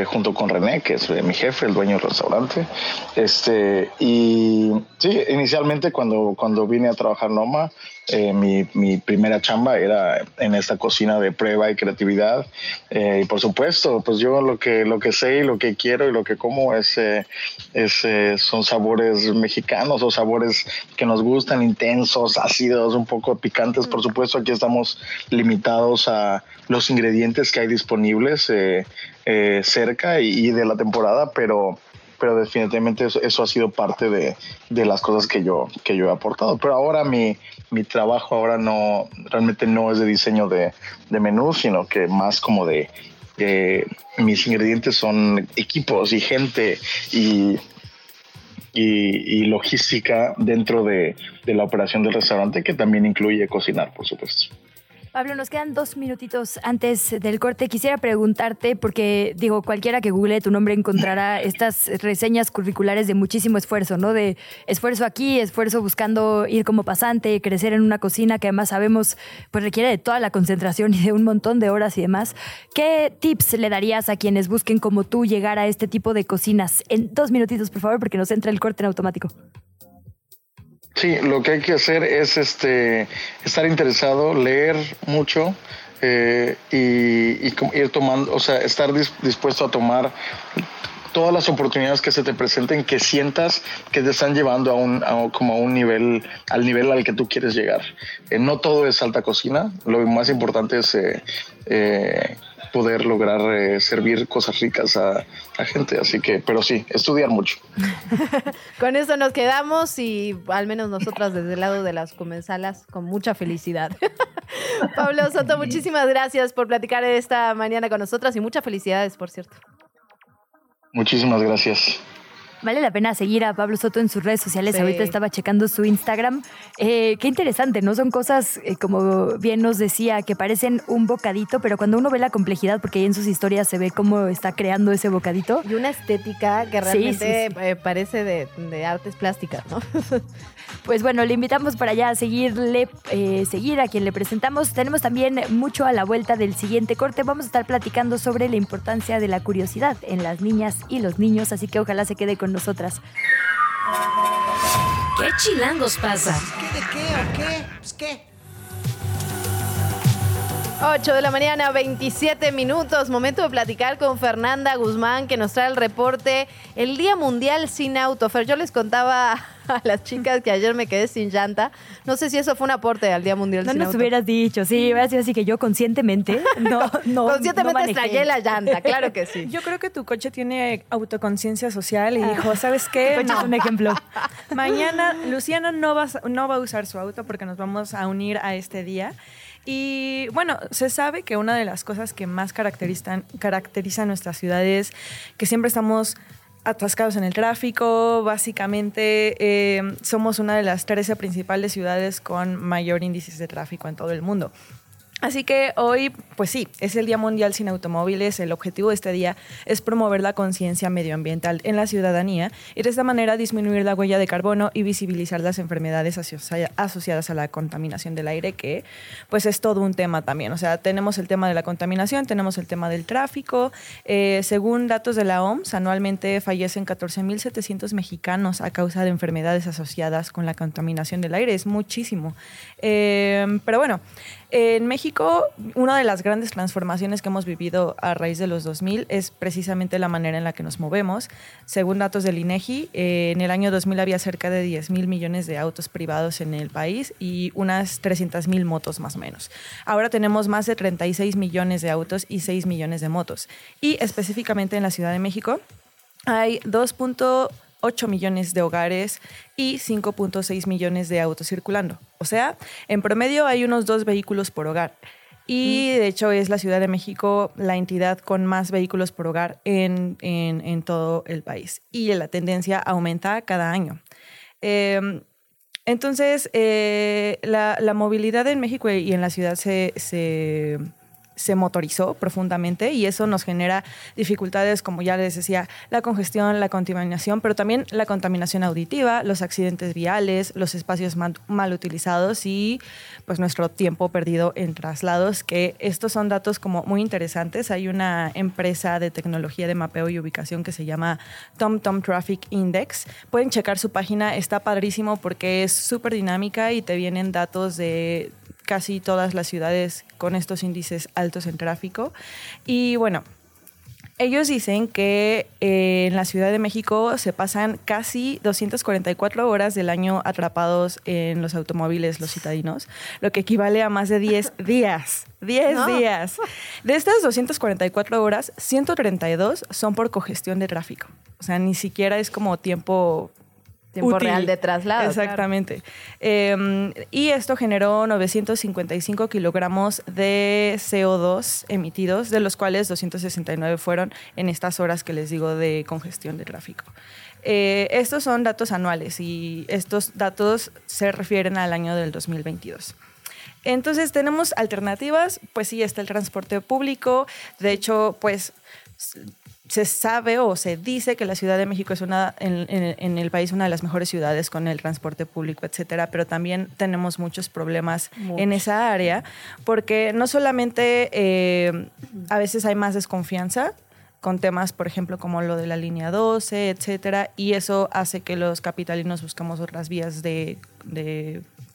junto con René, que es mi jefe, el dueño del restaurante. Este, y sí, inicialmente cuando, cuando vine a trabajar Noma, eh, mi, mi, primera chamba era en esta cocina de prueba y creatividad. Eh, y por supuesto, pues yo lo que, lo que sé y lo que quiero y lo que como es, eh, es son sabores mexicanos o sabores que nos gustan, intensos, ácidos, un poco picantes. Por supuesto, aquí estamos limitados a los ingredientes que hay disponibles cerca y, y de la temporada, pero pero definitivamente eso, ha sido parte de, de, las cosas que yo, que yo he aportado. Pero ahora mi, mi trabajo ahora no, realmente no es de diseño de, de menú, sino que más como de, mis ingredientes son equipos y gente y, y, y logística dentro de, de la operación del restaurante, que también incluye cocinar, por supuesto. Pablo, nos quedan dos minutitos antes del corte. Quisiera preguntarte, porque digo, cualquiera que google tu nombre encontrará estas reseñas curriculares de muchísimo esfuerzo, ¿no? De esfuerzo aquí, esfuerzo buscando ir como pasante, crecer en una cocina que además sabemos pues requiere de toda la concentración y de un montón de horas y demás. ¿Qué tips le darías a quienes busquen como tú llegar a este tipo de cocinas? En dos minutitos, por favor, porque nos entra el corte en automático. Sí, lo que hay que hacer es este estar interesado, leer mucho eh, y, ir tomando, o sea, estar dispuesto a tomar todas las oportunidades que se te presenten que sientas que te están llevando a un como a un nivel al nivel al que tú quieres llegar. Eh, no todo es alta cocina lo más importante es eh, poder lograr eh, servir cosas ricas a, a, gente. Así que, pero sí, estudiar mucho. con eso nos quedamos y al menos nosotras desde el lado de las comensalas con mucha felicidad. Pablo Soto, muchísimas gracias por platicar esta mañana con nosotras y muchas felicidades, por cierto. Muchísimas gracias. Vale la pena seguir a Pablo Soto en sus redes sociales. Ahorita estaba checando su Instagram. Eh, qué interesante, ¿no? Son cosas, eh, como bien nos decía, que parecen un bocadito, pero cuando uno ve la complejidad, porque ahí en sus historias se ve cómo está creando ese bocadito. Y una estética que realmente eh, parece de, de, artes plásticas, ¿no? Pues bueno, le invitamos para allá a seguirle, eh, seguir a quien le presentamos. Tenemos también mucho a la vuelta del siguiente corte. Vamos a estar platicando sobre la importancia de la curiosidad en las niñas y los niños, así que ojalá se quede con nosotras. ¿Qué chilangos pasa? ¿Qué de qué o qué? Pues qué. 8 de la mañana, 27 minutos. Momento de platicar con Fernanda Guzmán, que nos trae el reporte El Día Mundial sin Auto. Fer, yo les contaba a las chicas que ayer me quedé sin llanta. No sé si eso fue un aporte al Día Mundial sin Auto. No nos hubieras dicho, sí, a decir así que yo conscientemente no, no Conscientemente no la llanta, claro que sí. Yo creo que tu coche tiene autoconciencia social y dijo, ¿sabes qué? Tu coche es un ejemplo. Mañana Luciana no va, no va a usar su auto porque nos vamos a unir a este día. Y bueno, se sabe que una de las cosas que más caracterizan, caracteriza nuestra ciudad es que siempre estamos atascados en el tráfico. Básicamente, eh, somos una de las 13 principales ciudades con mayor índice de tráfico en todo el mundo. Así que hoy, pues sí, es el Día Mundial sin Automóviles. El objetivo de este día es promover la conciencia medioambiental en la ciudadanía y de esta manera disminuir la huella de carbono y visibilizar las enfermedades asociadas a la contaminación del aire, que pues es todo un tema también. O sea, tenemos el tema de la contaminación, tenemos el tema del tráfico. Eh, según datos de la OMS, anualmente fallecen 14.700 mexicanos a causa de enfermedades asociadas con la contaminación del aire. Es muchísimo. Eh, pero bueno, en México una de las grandes transformaciones que hemos vivido a raíz de los 2000 es precisamente la manera en la que nos movemos. Según datos del INEGI, eh, en el año 2000 había cerca de 10 mil millones de autos privados en el país y unas 300 mil motos más o menos. Ahora tenemos más de 36 millones de autos y 6 millones de motos. Y específicamente en la Ciudad de México hay 2.8 millones de hogares y 5.6 millones de autos circulando. O sea, en promedio hay unos dos vehículos por hogar. Y de hecho es la Ciudad de México la entidad con más vehículos por hogar en, todo el país. Y la tendencia aumenta cada año. Em, entonces, eh, la, movilidad en México y en la ciudad se se motorizó profundamente y eso nos genera dificultades, como ya les decía, la congestión, la contaminación, pero también la contaminación auditiva, los accidentes viales, los espacios mal, utilizados y pues nuestro tiempo perdido en traslados, que estos son datos como muy interesantes. Hay una empresa de tecnología de mapeo y ubicación que se llama TomTom Traffic Index. Pueden checar su página, está padrísimo porque es súper dinámica y te vienen datos de casi todas las ciudades con estos índices altos en tráfico. Y bueno, ellos dicen que eh, en la Ciudad de México se pasan casi 244 horas del año atrapados en los automóviles los citadinos, lo que equivale a más de 10 días. 10 días. De estas 244 horas, 132 son por congestión de tráfico. O sea, ni siquiera es como tiempo Tiempo real de traslado. Exactamente. Em, y esto generó 955 kilogramos de CO2 emitidos, de los cuales 269 fueron en estas horas que les digo de congestión de tráfico. Eh, estos son datos anuales y estos datos se refieren al año del 2022. Entonces tenemos alternativas, pues sí, está el transporte público, de hecho, pues se sabe o se dice que la Ciudad de México es una en, el país una de las mejores ciudades con el transporte público, etcétera, pero también tenemos muchos problemas en esa área porque no solamente eh, a veces hay más desconfianza con temas, por ejemplo, como lo de la línea 12, etcétera, y eso hace que los capitalinos buscamos otras vías de,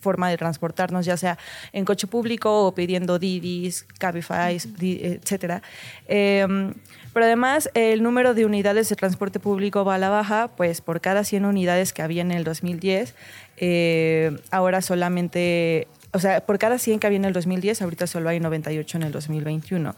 forma de transportarnos, ya sea en coche público o pidiendo Didis, Cabify, etcétera. Em, pero además, el número de unidades de transporte público va a la baja, pues por cada 100 unidades que había en el 2010, eh, ahora solamente o sea, por cada 100 que había en el 2010, ahorita solo hay 98 en el 2021.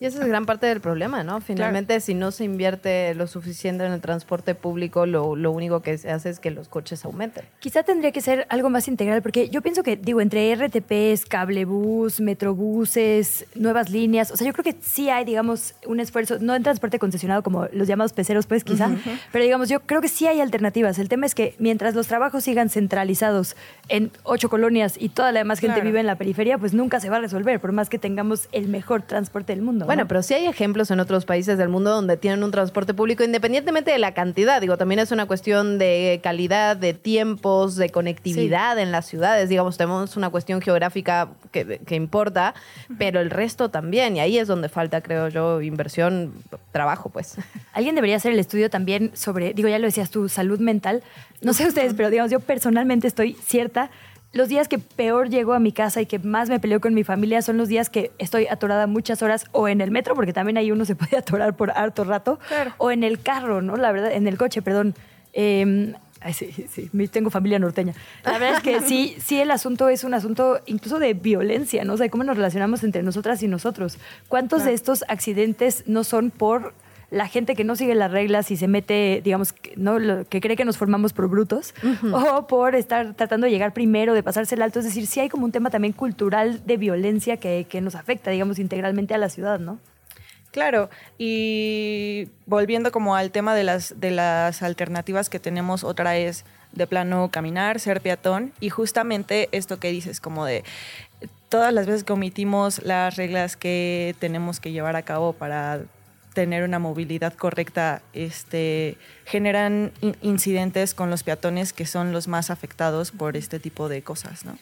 Y esa es gran parte del problema, ¿no? Finalmente, si no se invierte lo suficiente en el transporte público, lo, lo, único que se hace es que los coches aumenten. Quizá tendría que ser algo más integral, porque yo pienso que, digo, entre RTPs, cablebús, metrobuses, nuevas líneas, o sea, yo creo que sí hay, digamos, un esfuerzo, no en transporte concesionado como los llamados peceros, pues quizá, pero digamos, yo creo que sí hay alternativas. El tema es que mientras los trabajos sigan centralizados en ocho colonias y toda la demás gente vive en la periferia, pues nunca se va a resolver, por más que tengamos el mejor transporte del mundo. Bueno, pero sí hay ejemplos en otros países del mundo donde tienen un transporte público independientemente de la cantidad. Digo, también es una cuestión de calidad, de tiempos, de conectividad en las ciudades. Digamos, tenemos una cuestión geográfica que, importa, pero el resto también. Y ahí es donde falta, creo yo, inversión, trabajo, pues. Alguien debería hacer el estudio también sobre, digo, ya lo decías tu salud mental. No sé ustedes, pero digamos, yo personalmente estoy cierta los días que peor llego a mi casa y que más me peleo con mi familia son los días que estoy atorada muchas horas o en el metro, porque también ahí uno se puede atorar por harto rato, o en el carro, ¿no? La verdad, en el coche, perdón. Em, ay, sí, sí, tengo familia norteña. La verdad es que sí, sí, el asunto es un asunto incluso de violencia, ¿no? O sea, cómo nos relacionamos entre nosotras y nosotros. ¿Cuántos de estos accidentes no son por la gente que no sigue las reglas y se mete, digamos, ¿no? que cree que nos formamos por brutos o por estar tratando de llegar primero, de pasarse el alto. Es decir, sí hay como un tema también cultural de violencia que, que nos afecta, digamos, integralmente a la ciudad, ¿no? Claro, y volviendo como al tema de las, de las alternativas que tenemos, otra es de plano caminar, ser peatón, y justamente esto que dices, como de todas las veces que omitimos las reglas que tenemos que llevar a cabo para tener una movilidad correcta, este, generan incidentes con los peatones que son los más afectados por este tipo de cosas, ¿no?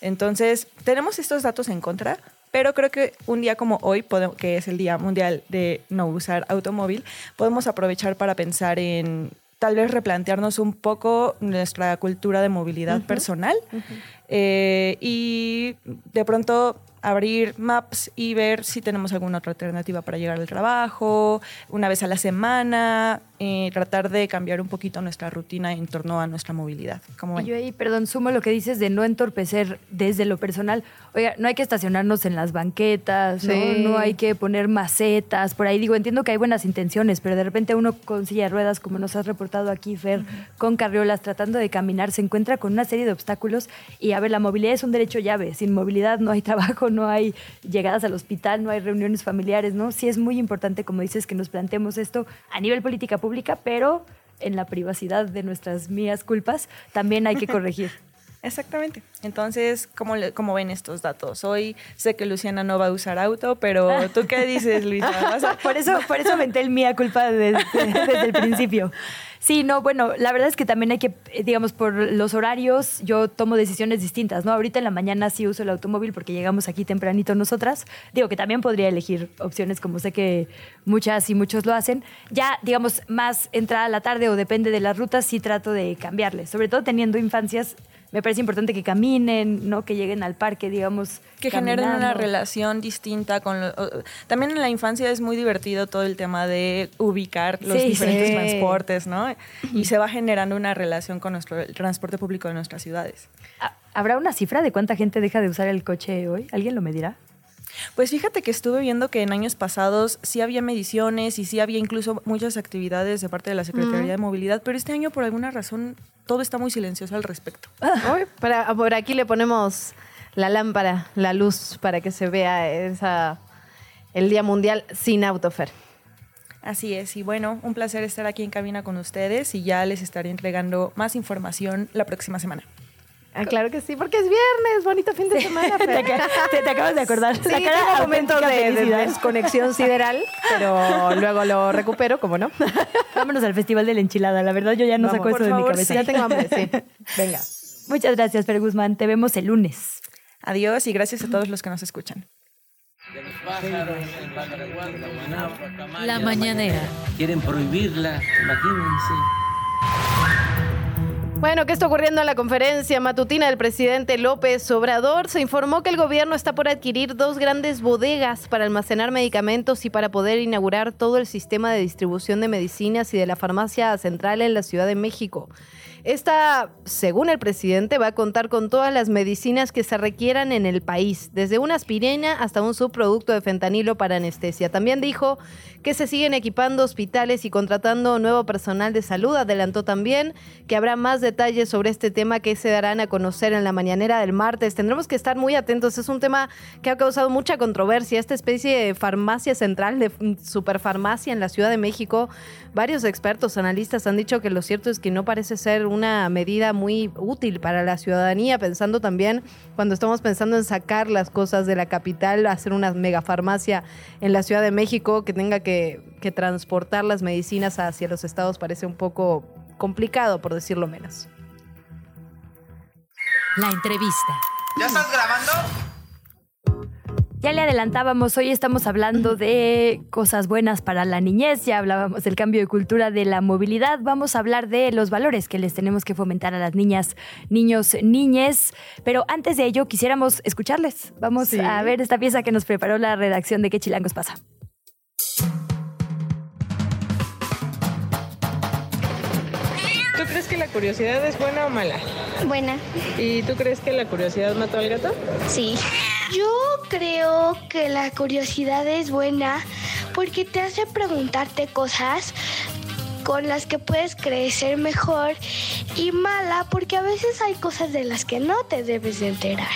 Entonces, tenemos estos datos en contra, pero creo que un día como hoy, que es el Día Mundial de No Usar Automóvil, podemos aprovechar para pensar en tal vez replantearnos un poco nuestra cultura de movilidad personal eh, y de pronto abrir Maps y ver si tenemos alguna otra alternativa para llegar al trabajo, una vez a la semana, eh, tratar de cambiar un poquito nuestra rutina en torno a nuestra movilidad. Como yo ahí, perdón, sumo lo que dices de no entorpecer desde lo personal. Oiga, no hay que estacionarnos en las banquetas, ¿no? hay que poner macetas, por ahí digo, entiendo que hay buenas intenciones, pero de repente uno con silla de ruedas, como nos has reportado aquí, Fer, con carriolas, tratando de caminar, se encuentra con una serie de obstáculos y a ver, la movilidad es un derecho llave, sin movilidad no hay trabajo, no hay llegadas al hospital, no hay reuniones familiares, ¿no? Sí es muy importante, como dices, que nos planteemos esto a nivel política pública, pero en la privacidad de nuestras mías culpas también hay que corregir. Exactamente. Entonces, ¿cómo, ¿cómo, ven estos datos? Hoy sé que Luciana no va a usar auto, pero ¿tú qué dices, Luisa? por, eso, por eso menté el mía culpa desde, desde el principio. Sí, no, bueno, la verdad es que también hay que, digamos, por los horarios, yo tomo decisiones distintas, ¿no? Ahorita en la mañana sí uso el automóvil porque llegamos aquí tempranito nosotras. Digo que también podría elegir opciones como sé que muchas y muchos lo hacen. Ya, digamos, más entrada a la tarde o depende de las rutas, sí trato de cambiarle. Sobre todo teniendo infancias me parece importante que caminen, ¿no? Que lleguen al parque, digamos. Que generen una relación distinta con... también en la infancia es muy divertido todo el tema de ubicar los diferentes transportes, ¿no? Y se va generando una relación con nuestro transporte público de nuestras ciudades. ¿Habrá una cifra de cuánta gente deja de usar el coche hoy? ¿Alguien lo medirá? Pues fíjate que estuve viendo que en años pasados sí había mediciones y sí había incluso muchas actividades de parte de la Secretaría de Movilidad, pero este año por alguna razón todo está muy silencioso al respecto. para, por aquí le ponemos la lámpara, la luz, para que se vea esa, el Día Mundial sin autofer. Así es, y bueno, un placer estar aquí en cabina con ustedes y ya les estaré entregando más información la próxima semana. Ah, claro que sí, porque es viernes, bonito fin de semana. te, te, acabas de acordar. Sí, la un momento de, desconexión sideral, pero luego lo recupero, ¿cómo no? Vámonos al Festival de la Enchilada. La verdad, yo ya no saco eso de mi cabeza. Ya tengo hambre, sí. Venga. Muchas gracias, Fer Guzmán. Te vemos el lunes. Adiós y gracias a todos los que nos escuchan. La mañanera. Quieren prohibirla, imagínense. Bueno, ¿qué está ocurriendo en la conferencia matutina del presidente López Obrador? Se informó que el gobierno está por adquirir dos grandes bodegas para almacenar medicamentos y para poder inaugurar todo el sistema de distribución de medicinas y de la farmacia central en la Ciudad de México. Esta, según el presidente, va a contar con todas las medicinas que se requieran en el país, desde una aspirina hasta un subproducto de fentanilo para anestesia. También dijo que se siguen equipando hospitales y contratando nuevo personal de salud. Adelantó también que habrá más detalles sobre este tema que se darán a conocer en la mañanera del martes. Tendremos que estar muy atentos. Es un tema que ha causado mucha controversia. Esta especie de farmacia central, de superfarmacia en la Ciudad de México. Varios expertos, analistas han dicho que lo cierto es que no parece ser una medida muy útil para la ciudadanía, pensando también cuando estamos pensando en sacar las cosas de la capital, hacer una megafarmacia en la Ciudad de México que tenga que, que transportar las medicinas hacia los estados parece un poco complicado, por decirlo menos. La entrevista. ¿Ya estás grabando? Ya le adelantábamos, hoy estamos hablando de cosas buenas para la niñez, ya hablábamos del cambio de cultura de la movilidad, vamos a hablar de los valores que les tenemos que fomentar a las niñas, niños, niñes, pero antes de ello quisiéramos escucharles. Vamos a ver esta pieza que nos preparó la redacción de ¿Qué chilangos pasa? ¿Tú crees que la curiosidad es buena o mala? Buena. ¿Y tú crees que la curiosidad mató al gato? Sí. Yo creo que la curiosidad es buena porque te hace preguntarte cosas con las que puedes crecer mejor y mala porque a veces hay cosas de las que no te debes de enterar.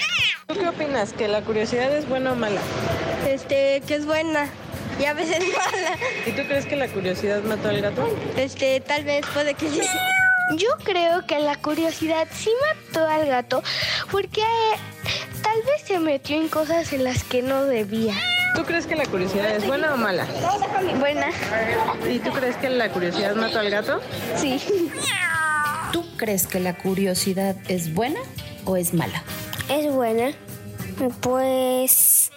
¿Tú qué opinas? ¿Que la curiosidad es buena o mala? Este, que es buena y a veces mala. ¿Y tú crees que la curiosidad mató al gato? Este, tal vez puede que sí. Yo creo que la curiosidad sí mató al gato porque tal vez se metió en cosas en las que no debía. ¿Tú crees que la curiosidad es buena o mala? Buena. ¿Y tú crees que la curiosidad mató al gato? Sí. ¿Tú crees que la curiosidad es buena o es mala? Es buena. Pues...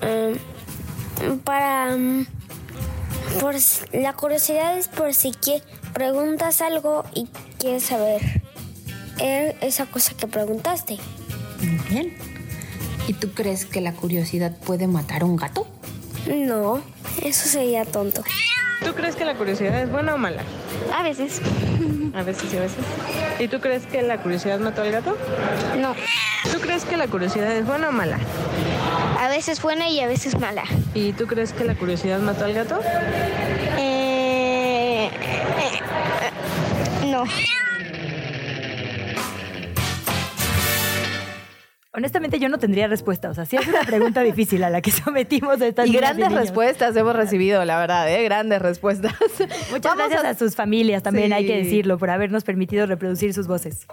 Um, para... Um, por, la curiosidad es por si que preguntas algo y quieres saber e- esa cosa que preguntaste. Muy bien. ¿Y tú crees que la curiosidad puede matar a un gato? No, eso sería tonto. ¿Tú crees que la curiosidad es buena o mala? A veces. A veces y a veces. ¿Y tú crees que la curiosidad mató al gato? No. ¿Tú crees que la curiosidad es buena o mala? A veces buena y a veces mala. ¿Y tú crees que la curiosidad mató al gato? Eh, eh, eh, no. Honestamente, yo no tendría respuesta. O sea, sí es una pregunta difícil a la que sometimos a estas Y grandes niños. respuestas hemos recibido, la verdad, ¿eh? Grandes respuestas. Muchas Vamos gracias a... sus familias también, hay que decirlo, por habernos permitido reproducir sus voces.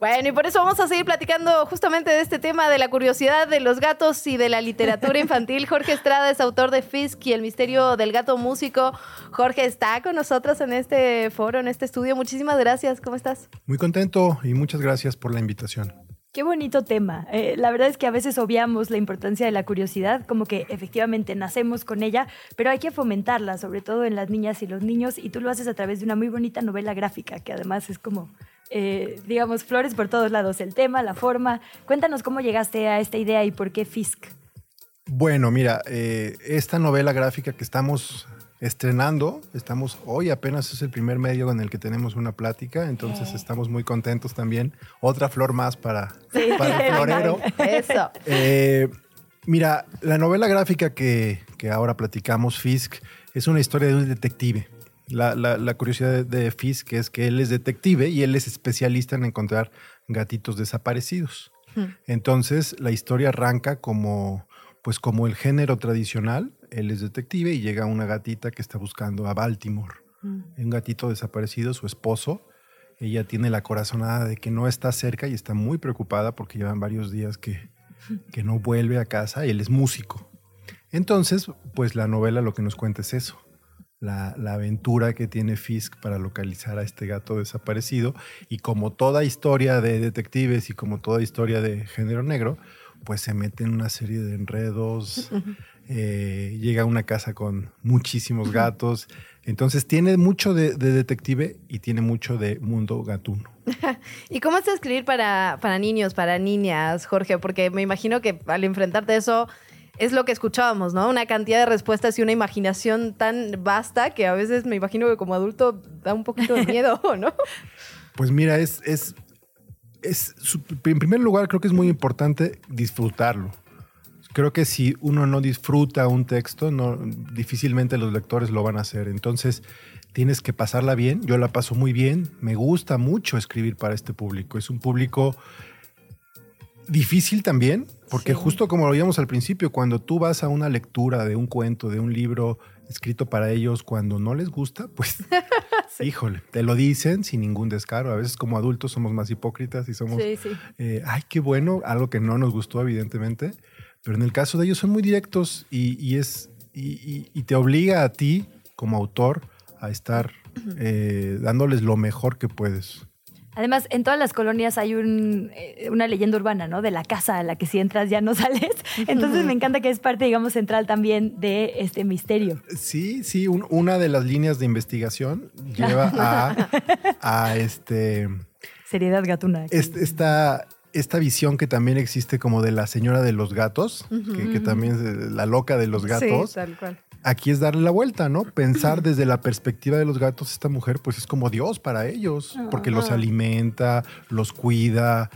Bueno, y por eso vamos a seguir platicando justamente de este tema de la curiosidad de los gatos y de la literatura infantil. Jorge Estrada es autor de Fisk y el misterio del gato músico. Jorge está con nosotros en este foro, en este estudio. Muchísimas gracias. ¿Cómo estás? Muy contento y muchas gracias por la invitación. Qué bonito tema. Eh, la verdad es que a veces obviamos la importancia de la curiosidad, como que efectivamente nacemos con ella, pero hay que fomentarla, sobre todo en las niñas y los niños, y tú lo haces a través de una muy bonita novela gráfica, que además es como, eh, digamos, flores por todos lados, el tema, la forma. Cuéntanos cómo llegaste a esta idea y por qué Fisk. Bueno, mira, eh, esta novela gráfica que estamos estrenando, estamos hoy apenas es el primer medio en el que tenemos una plática, entonces estamos muy contentos también. Otra flor más para, Sí. para el florero. Eso. Eh, mira, la novela gráfica que, que ahora platicamos, Fisk, es una historia de un detective. La, la- la curiosidad de, de Fisk es que él es detective y él es especialista en encontrar gatitos desaparecidos. Entonces, la historia arranca como, pues, como el género tradicional. Él es detective y llega una gatita que está buscando a Baltimore. Un gatito desaparecido, su esposo. Ella tiene la corazonada de que no está cerca y está muy preocupada porque llevan varios días que, que no vuelve a casa y él es músico. Entonces, pues la novela lo que nos cuenta es eso. La, la aventura que tiene Fisk para localizar a este gato desaparecido y como toda historia de detectives y como toda historia de género negro, pues se mete en una serie de enredos, eh, llega a una casa con muchísimos gatos, entonces tiene mucho de, de detective y tiene mucho de mundo gatuno. ¿Y cómo es escribir para, para niños, para niñas, Jorge? Porque me imagino que al enfrentarte a eso es lo que escuchábamos, ¿no? Una cantidad de respuestas y una imaginación tan vasta que a veces me imagino que como adulto da un poquito de miedo, ¿no? Pues mira, es, es, en primer lugar creo que es muy importante disfrutarlo. Creo que si uno no disfruta un texto, no, difícilmente los lectores lo van a hacer. Entonces tienes que pasarla bien. Yo la paso muy bien. Me gusta mucho escribir para este público. Es un público difícil también, porque justo como lo veíamos al principio, cuando tú vas a una lectura de un cuento, de un libro escrito para ellos, cuando no les gusta, pues híjole, te lo dicen sin ningún descaro. A veces como adultos somos más hipócritas y somos, Sí, sí. eh, ay, qué bueno, algo que no nos gustó evidentemente, pero en el caso de ellos son muy directos y, y es, y, te obliga a ti como autor a estar eh, dándoles lo mejor que puedes. Además, en todas las colonias hay un, eh, una leyenda urbana, ¿no? De la casa a la que si entras ya no sales. Entonces me encanta que es parte, digamos, central también de este misterio. Sí, sí, un- una de las líneas de investigación lleva a, a este, Seriedad gatuna. aquí. est- esta, esta visión que también existe como de la señora de los gatos, que, que también es la loca de los gatos. Sí, tal cual. Aquí es darle la vuelta, ¿no? Pensar desde la perspectiva de los gatos, esta mujer pues es como Dios para ellos, porque los Ah. alimenta, los cuida.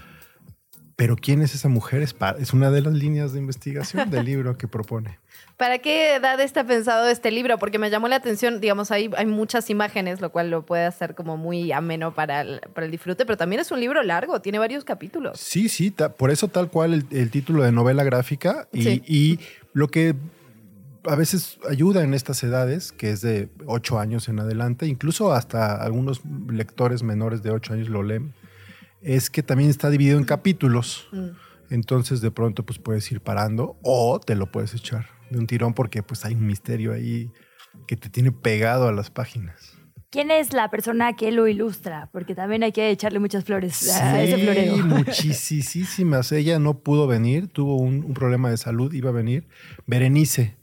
Pero ¿quién es esa mujer? Es, es una de las líneas de investigación del libro que propone. ¿Para qué edad está pensado este libro? Porque me llamó la atención, digamos, hay, hay muchas imágenes, lo cual lo puede hacer como muy ameno para el, para el disfrute, pero también es un libro largo, tiene varios capítulos. Sí, sí, ta- por eso tal cual el, el título de novela gráfica y, Sí. y lo que a veces ayuda en estas edades, que es de ocho años en adelante, incluso hasta algunos lectores menores de ocho años lo leen, es que también está dividido en capítulos. Mm. Entonces de pronto pues puedes ir parando o te lo puedes echar de un tirón porque pues hay un misterio ahí que te tiene pegado a las páginas. ¿Quién es la persona que lo ilustra? Porque también hay que echarle muchas flores a ese Sí, florero. muchísimas. Ella no pudo venir, tuvo un, un problema de salud, iba a venir. Berenice,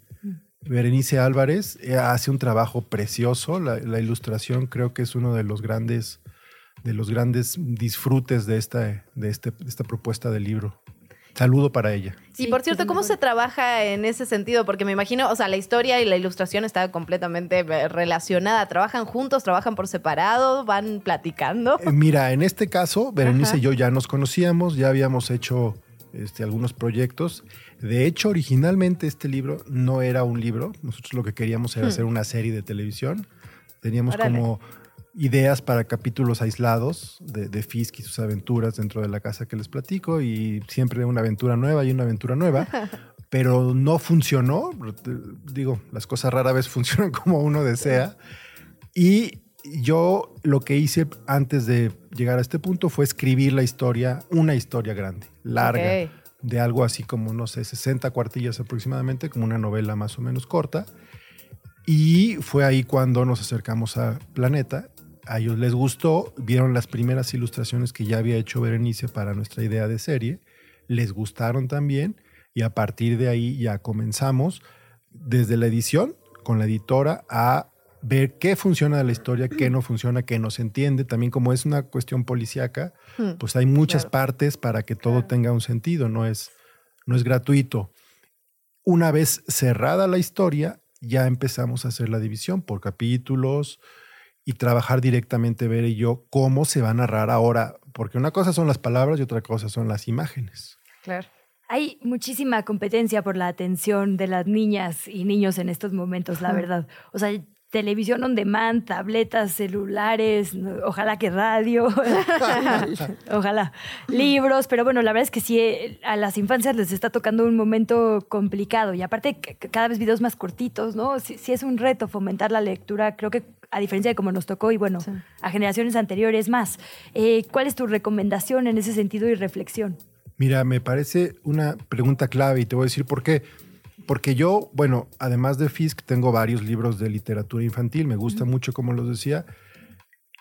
Berenice Álvarez eh, hace un trabajo precioso. La, la ilustración creo que es uno de los grandes de los grandes disfrutes de esta, de, este, de esta propuesta de libro. Saludo para ella. Sí, por cierto, ¿cómo se trabaja en ese sentido? Porque me imagino, o sea, la historia y la ilustración está completamente eh, relacionada. ¿Trabajan juntos? ¿Trabajan por separado? ¿Van platicando? Eh, mira, en este caso, Berenice y yo ya nos conocíamos, ya habíamos hecho este, algunos proyectos. De hecho, originalmente este libro no era un libro. Nosotros lo que queríamos era Hmm. hacer una serie de televisión. Teníamos Órale. como ideas para capítulos aislados de, de Fisk y sus aventuras dentro de la casa que les platico y siempre una aventura nueva y una aventura nueva, pero no funcionó. Digo, las cosas rara vez funcionan como uno desea. Y yo lo que hice antes de llegar a este punto fue escribir la historia, una historia grande, larga, de algo así como, no sé, 60 cuartillas aproximadamente, como una novela más o menos corta. Y fue ahí cuando nos acercamos a Planeta. A ellos les gustó, vieron las primeras ilustraciones que ya había hecho Berenice para nuestra idea de serie, les gustaron también y a partir de ahí ya comenzamos desde la edición con la editora a ver qué funciona de la historia, qué no funciona, qué no se entiende. También como es una cuestión policíaca, Hmm. pues hay muchas partes para que todo tenga un sentido, no es, no es gratuito. Una vez cerrada la historia, ya empezamos a hacer la división por capítulos y trabajar directamente, Ver y yo, cómo se va a narrar ahora, porque una cosa son las palabras y otra cosa son las imágenes. Claro. Hay muchísima competencia por la atención de las niñas y niños en estos momentos, la verdad. O sea, televisión on demand, tabletas, celulares, ojalá que radio, ojalá, libros, pero bueno, la verdad es que sí, eh, a las infancias les está tocando un momento complicado y aparte cada vez videos más cortitos, ¿no? Sí, sí es un reto fomentar la lectura, creo que a diferencia de como nos tocó y bueno, a generaciones anteriores más. Eh, ¿Cuál es tu recomendación en ese sentido y reflexión? Mira, me parece una pregunta clave y te voy a decir por qué. Porque yo, bueno, además de Fisk, tengo varios libros de literatura infantil, me gusta mucho, como los decía,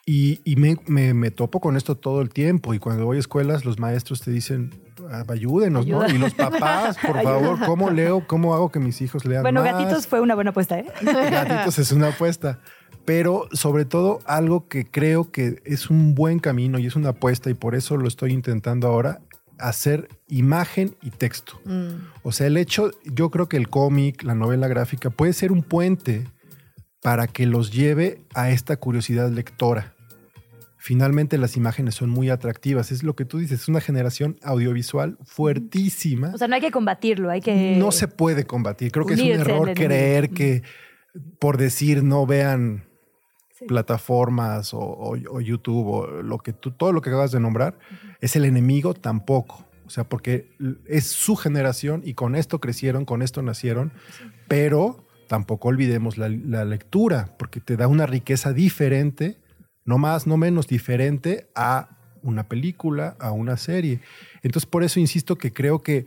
y, y me, me- me topo con esto todo el tiempo. Y cuando voy a escuelas, los maestros te dicen, "Ah, ayúdenos, ¿no? Ayuda. Y los papás, por favor, ¿cómo leo? ¿Cómo hago que mis hijos lean Bueno, más? gatitos fue una buena apuesta, ¿eh? Gatitos es una apuesta. Pero sobre todo algo que creo que es un buen camino y es una apuesta y por eso lo estoy intentando ahora, hacer imagen y texto. O sea, el hecho, yo creo que el cómic, la novela gráfica puede ser un puente para que los lleve a esta curiosidad lectora. Finalmente las imágenes son muy atractivas, es lo que tú dices, es una generación audiovisual fuertísima O sea, no hay que combatirlo, hay que... no se puede combatir. Creo que es un error creer que por decir no vean plataformas o, o- o YouTube o lo que tú, todo lo que acabas de nombrar es el enemigo tampoco. O sea, porque es su generación y con esto crecieron, con esto nacieron, pero tampoco olvidemos la, la lectura, porque te da una riqueza diferente, no más, no menos diferente a una película, a una serie. Entonces, por eso insisto que creo que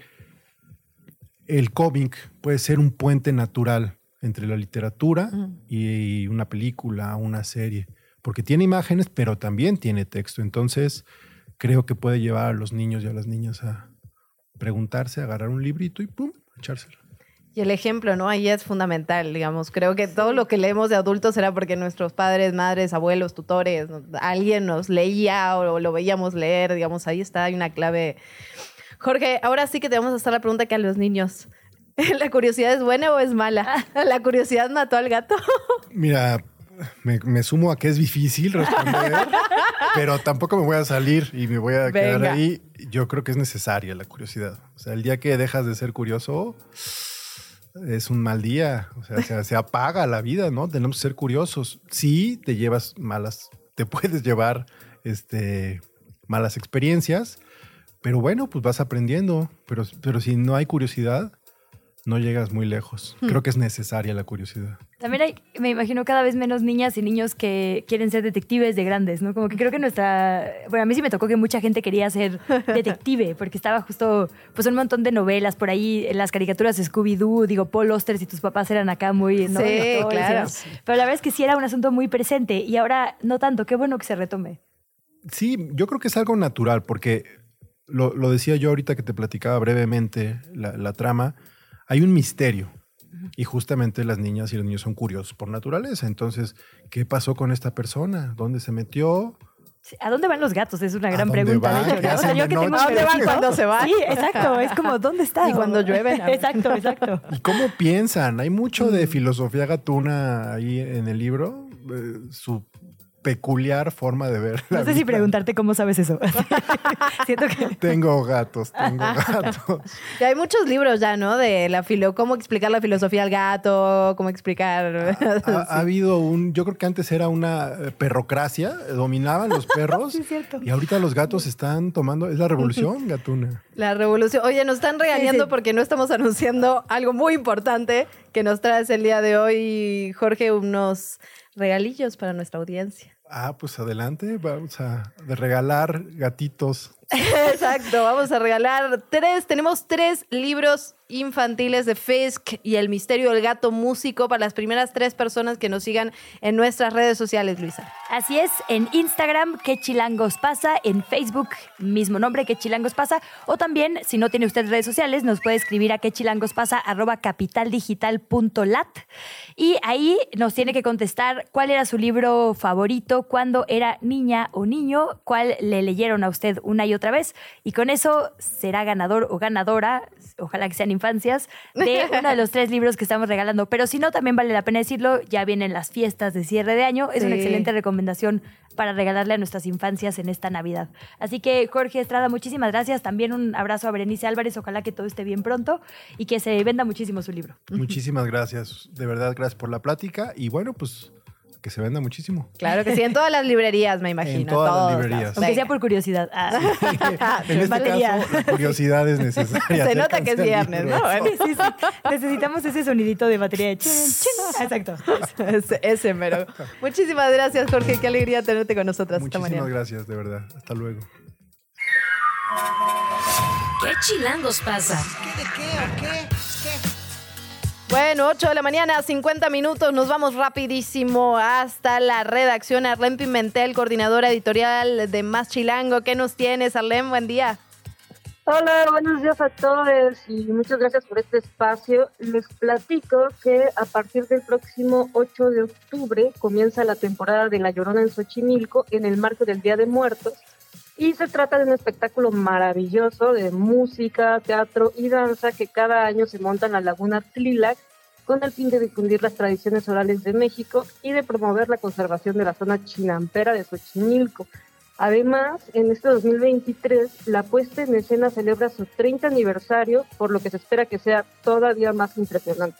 el cómic puede ser un puente natural entre la literatura y una película, una serie, porque tiene imágenes, pero también tiene texto. Entonces, creo que puede llevar a los niños y a las niñas a preguntarse, agarrar un librito y pum, echárselo. Y el ejemplo, ¿no? Ahí es fundamental, digamos. Creo que todo lo que leemos de adultos era porque nuestros padres, madres, abuelos, tutores, ¿no? alguien nos leía o lo veíamos leer, digamos, ahí está, hay una clave. Jorge, ahora sí que te vamos a hacer la pregunta que a los niños. ¿La curiosidad es buena o es mala? ¿La curiosidad mató al gato? Mira, me, me sumo a que es difícil responder, pero tampoco me voy a salir y me voy a quedar ahí. Yo creo que es necesaria la curiosidad. O sea, el día que dejas de ser curioso es un mal día. O sea, se, se apaga la vida, ¿no? Tenemos que ser curiosos. Sí, te llevas malas, te puedes llevar este, malas experiencias, pero bueno, pues vas aprendiendo. Pero, pero si no hay curiosidad, no llegas muy lejos. Hmm. Creo que es necesaria la curiosidad. También hay, me imagino, cada vez menos niñas y niños que quieren ser detectives de grandes, ¿no? Como que creo que nuestra... Bueno, a mí sí me tocó que mucha gente quería ser detective, porque estaba justo, pues un montón de novelas por ahí, en las caricaturas de Scooby-Doo, digo, Paul Auster, si tus papás eran acá muy... ¿no? Sí, Doctores, claro. ¿no? Pero la verdad es que sí era un asunto muy presente y ahora no tanto. Qué bueno que se retome. Sí, yo creo que es algo natural, porque lo, lo decía yo ahorita que te platicaba brevemente la, la trama, hay un misterio. Y justamente las niñas y los niños son curiosos por naturaleza. Entonces, ¿qué pasó con esta persona? ¿Dónde se metió? ¿A dónde van los gatos? Es una gran pregunta. de hecho, ¿Qué ¿no? O sea, yo que tengo? ¿A dónde van cuando se van? Sí, exacto. Es como, ¿dónde está? Y cuando llueven. Exacto, exacto. ¿Y cómo piensan? Hay mucho Mm. de filosofía gatuna ahí en el libro. eh, su peculiar forma de ver. la No sé si preguntarte cómo sabes eso. Siento que... Tengo gatos, tengo gatos. Y hay muchos libros ya, ¿no? De la filo, cómo explicar la filosofía al gato, cómo explicar. Ha, ha habido un, yo creo que antes era una eh, perrocracia, eh, dominaban los perros Sí, es cierto. y ahorita los gatos están tomando, es la revolución gatuna. La revolución. Oye, nos están regañando Sí, sí. porque no estamos anunciando algo muy importante que nos traes el día de hoy, Jorge, unos regalillos para nuestra audiencia. Ah, pues adelante, vamos a regalar gatitos. Exacto, vamos a regalar tres, tenemos tres libros infantiles de Fisk y El misterio del gato músico para las primeras tres personas que nos sigan en nuestras redes sociales, Luisa. Así es, en Instagram, ¿qué chilangos pasa? En Facebook, mismo nombre, ¿qué chilangos pasa? O también, si no tiene usted redes sociales, nos puede escribir a qué chilangos pasa, arroba capitaldigital.lat. Y ahí nos tiene que contestar cuál era su libro favorito, cuando era niña o niño, cuál le leyeron a usted una y otra vez. Y con eso será ganador o ganadora, ojalá que sean infancias, de uno de los tres libros que estamos regalando. Pero si no, también vale la pena decirlo, ya vienen las fiestas de cierre de año. Es una excelente recomendación para regalarle a nuestras infancias en esta Navidad. Así que, Jorge Estrada, muchísimas gracias. También un abrazo a Berenice Álvarez. Ojalá que todo esté bien pronto y que se venda muchísimo su libro. Muchísimas gracias, de verdad, gracias por la plática y bueno, pues que se venda muchísimo. Claro que sí, en todas las librerías, me imagino. En todas las todos librerías. Aunque sea por curiosidad. Ah. En este Valeria. caso, la curiosidad es necesaria. Se nota que es viernes. ¿no? Sí, sí, sí. Necesitamos ese sonidito de batería de chin, chin. Exacto. ese, ese mero. Muchísimas gracias, Jorge. Qué alegría tenerte con nosotras esta Muchísimas mañana. gracias, de verdad. Hasta luego. ¿Qué chilangos pasa? Bueno, 8 de la mañana, 50 minutos. Nos vamos rapidísimo hasta la redacción. Arlén Pimentel, coordinadora editorial de Más Chilango. ¿Qué nos tienes, Arlén? Buen día. Hola, buenos días a todos y muchas gracias por este espacio. Les platico que a partir del próximo 8 de octubre comienza la temporada de La Llorona en Xochimilco en el marco del Día de Muertos y se trata de un espectáculo maravilloso de música, teatro y danza que cada año se monta en la Laguna Tlilac con el fin de difundir las tradiciones orales de México y de promover la conservación de la zona chinampera de Xochimilco. Además, en este 2023, la puesta en escena celebra su 30 aniversario, por lo que se espera que sea todavía más impresionante.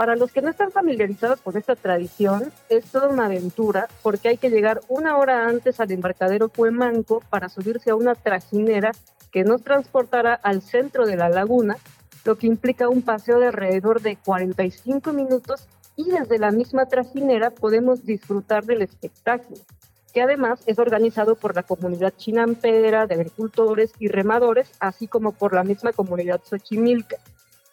Para los que no están familiarizados con esta tradición, es toda una aventura porque hay que llegar una hora antes al embarcadero Cuemanco para subirse a una trajinera que nos transportará al centro de la laguna, lo que implica un paseo de alrededor de 45 minutos y desde la misma trajinera podemos disfrutar del espectáculo que además es organizado por la comunidad chinampera de agricultores y remadores, así como por la misma comunidad xochimilca.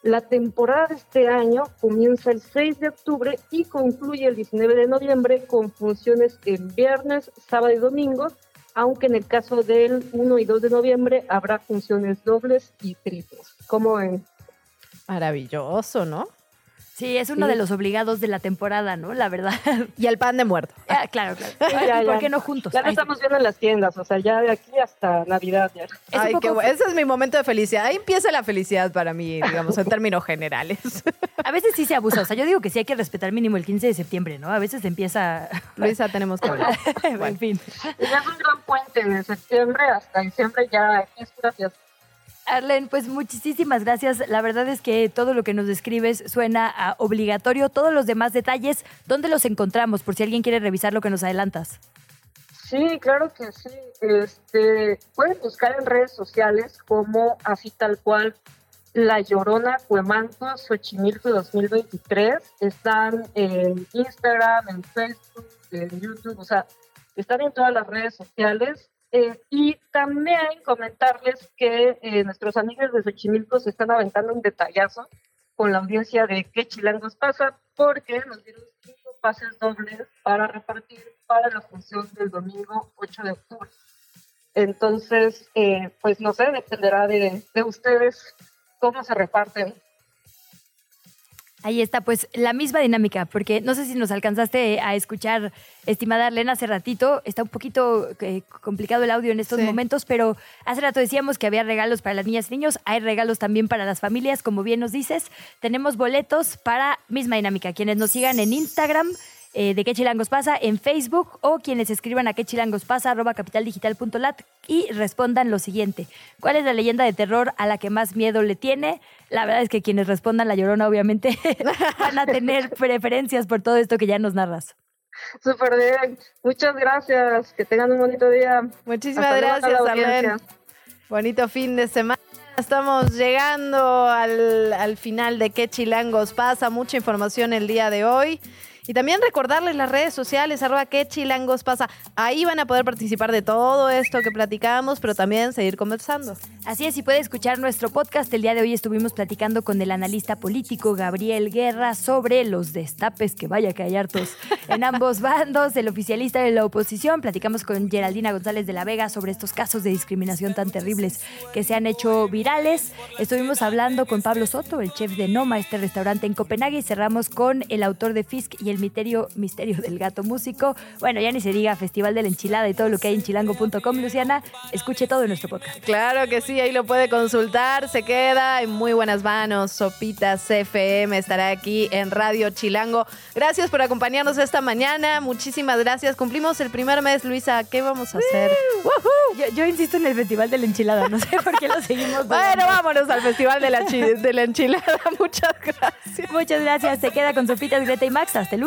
La temporada de este año comienza el 6 de octubre y concluye el 19 de noviembre con funciones en viernes, sábado y domingo, aunque en el caso del 1 y 2 de noviembre habrá funciones dobles y triples. ¿Cómo ven? Maravilloso, ¿no? Sí, es uno Sí. de los obligados de la temporada, ¿no? La verdad. Y el pan de muerto. Ah, claro, claro. Ya, ¿Y ¿Por ya. qué no juntos? Ya lo estamos viendo en las tiendas, o sea, ya de aquí hasta Navidad. Ya. Ay, qué bu- ese es mi momento de felicidad. Ahí empieza la felicidad para mí, digamos, en términos generales. A veces sí se abusa. O sea, yo digo que sí hay que respetar mínimo el 15 de septiembre, ¿no? A veces empieza. Luisa, tenemos que hablar. en fin. Y ya es un gran puente de septiembre hasta diciembre, ya es pura fiesta. Arlen, pues muchísimas gracias. La verdad es que todo lo que nos describes suena a obligatorio. Todos los demás detalles, ¿dónde los encontramos? Por si alguien quiere revisar lo que nos adelantas. Sí, claro que sí. Este, pueden buscar en redes sociales como así tal cual La Llorona Cuemanco Xochimilco 2023. Están en Instagram, en Facebook, en YouTube, o sea, están en todas las redes sociales. Eh, y también comentarles que eh, nuestros amigos de Xochimilco se están aventando un detallazo con la audiencia de qué chilangos pasa, porque nos dieron cinco pases dobles para repartir para la función del domingo 8 de octubre. Entonces, eh, pues no sé, dependerá de, de ustedes cómo se reparten. Ahí está, pues la misma dinámica, porque no sé si nos alcanzaste a escuchar, estimada Arlena, hace ratito. Está un poquito eh, complicado el audio en estos momentos, pero hace rato decíamos que había regalos para las niñas y niños. Hay regalos también para las familias, como bien nos dices. Tenemos boletos para misma dinámica. Quienes nos sigan en Instagram, eh, de qué chilangos pasa en Facebook o quienes escriban a qué chilangos pasa arroba capitaldigital.lat y respondan lo siguiente. ¿Cuál es la leyenda de terror a la que más miedo le tiene? La verdad es que quienes respondan la llorona obviamente van a tener preferencias por todo esto que ya nos narras. Súper bien. Muchas gracias. Que tengan un bonito día. Muchísimas gracias, Arlen. Bonito fin de semana. Estamos llegando al, al final de qué chilangos pasa. Mucha información el día de hoy. Y también recordarles las redes sociales, arroba que chilangos pasa. Ahí van a poder participar de todo esto que platicamos, pero también seguir conversando. Así es, y puede escuchar nuestro podcast. El día de hoy estuvimos platicando con el analista político Gabriel Guerra sobre los destapes, que vaya que hay hartos en ambos bandos, el oficialista de la oposición. Platicamos con Geraldina González de la Vega sobre estos casos de discriminación tan terribles que se han hecho virales. Estuvimos hablando con Pablo Soto, el chef de Noma, este restaurante en Copenhague, y cerramos con el autor de Fisk y el misterio, misterio del gato músico. Bueno, ya ni se diga Festival de la Enchilada y todo lo que hay en chilango.com, Luciana. Escuche todo en nuestro podcast. Claro que sí, ahí lo puede consultar. Se queda en muy buenas manos. Sopitas CFM estará aquí en Radio Chilango. Gracias por acompañarnos esta mañana. Muchísimas gracias. Cumplimos el primer mes, Luisa. ¿Qué vamos a hacer? Yo, insisto en el Festival de la Enchilada. No sé por qué lo seguimos. bueno, vámonos al Festival de la, de la Enchilada. Muchas gracias. Muchas gracias. Se queda con Sopitas, Greta y Max. Hasta el lunes.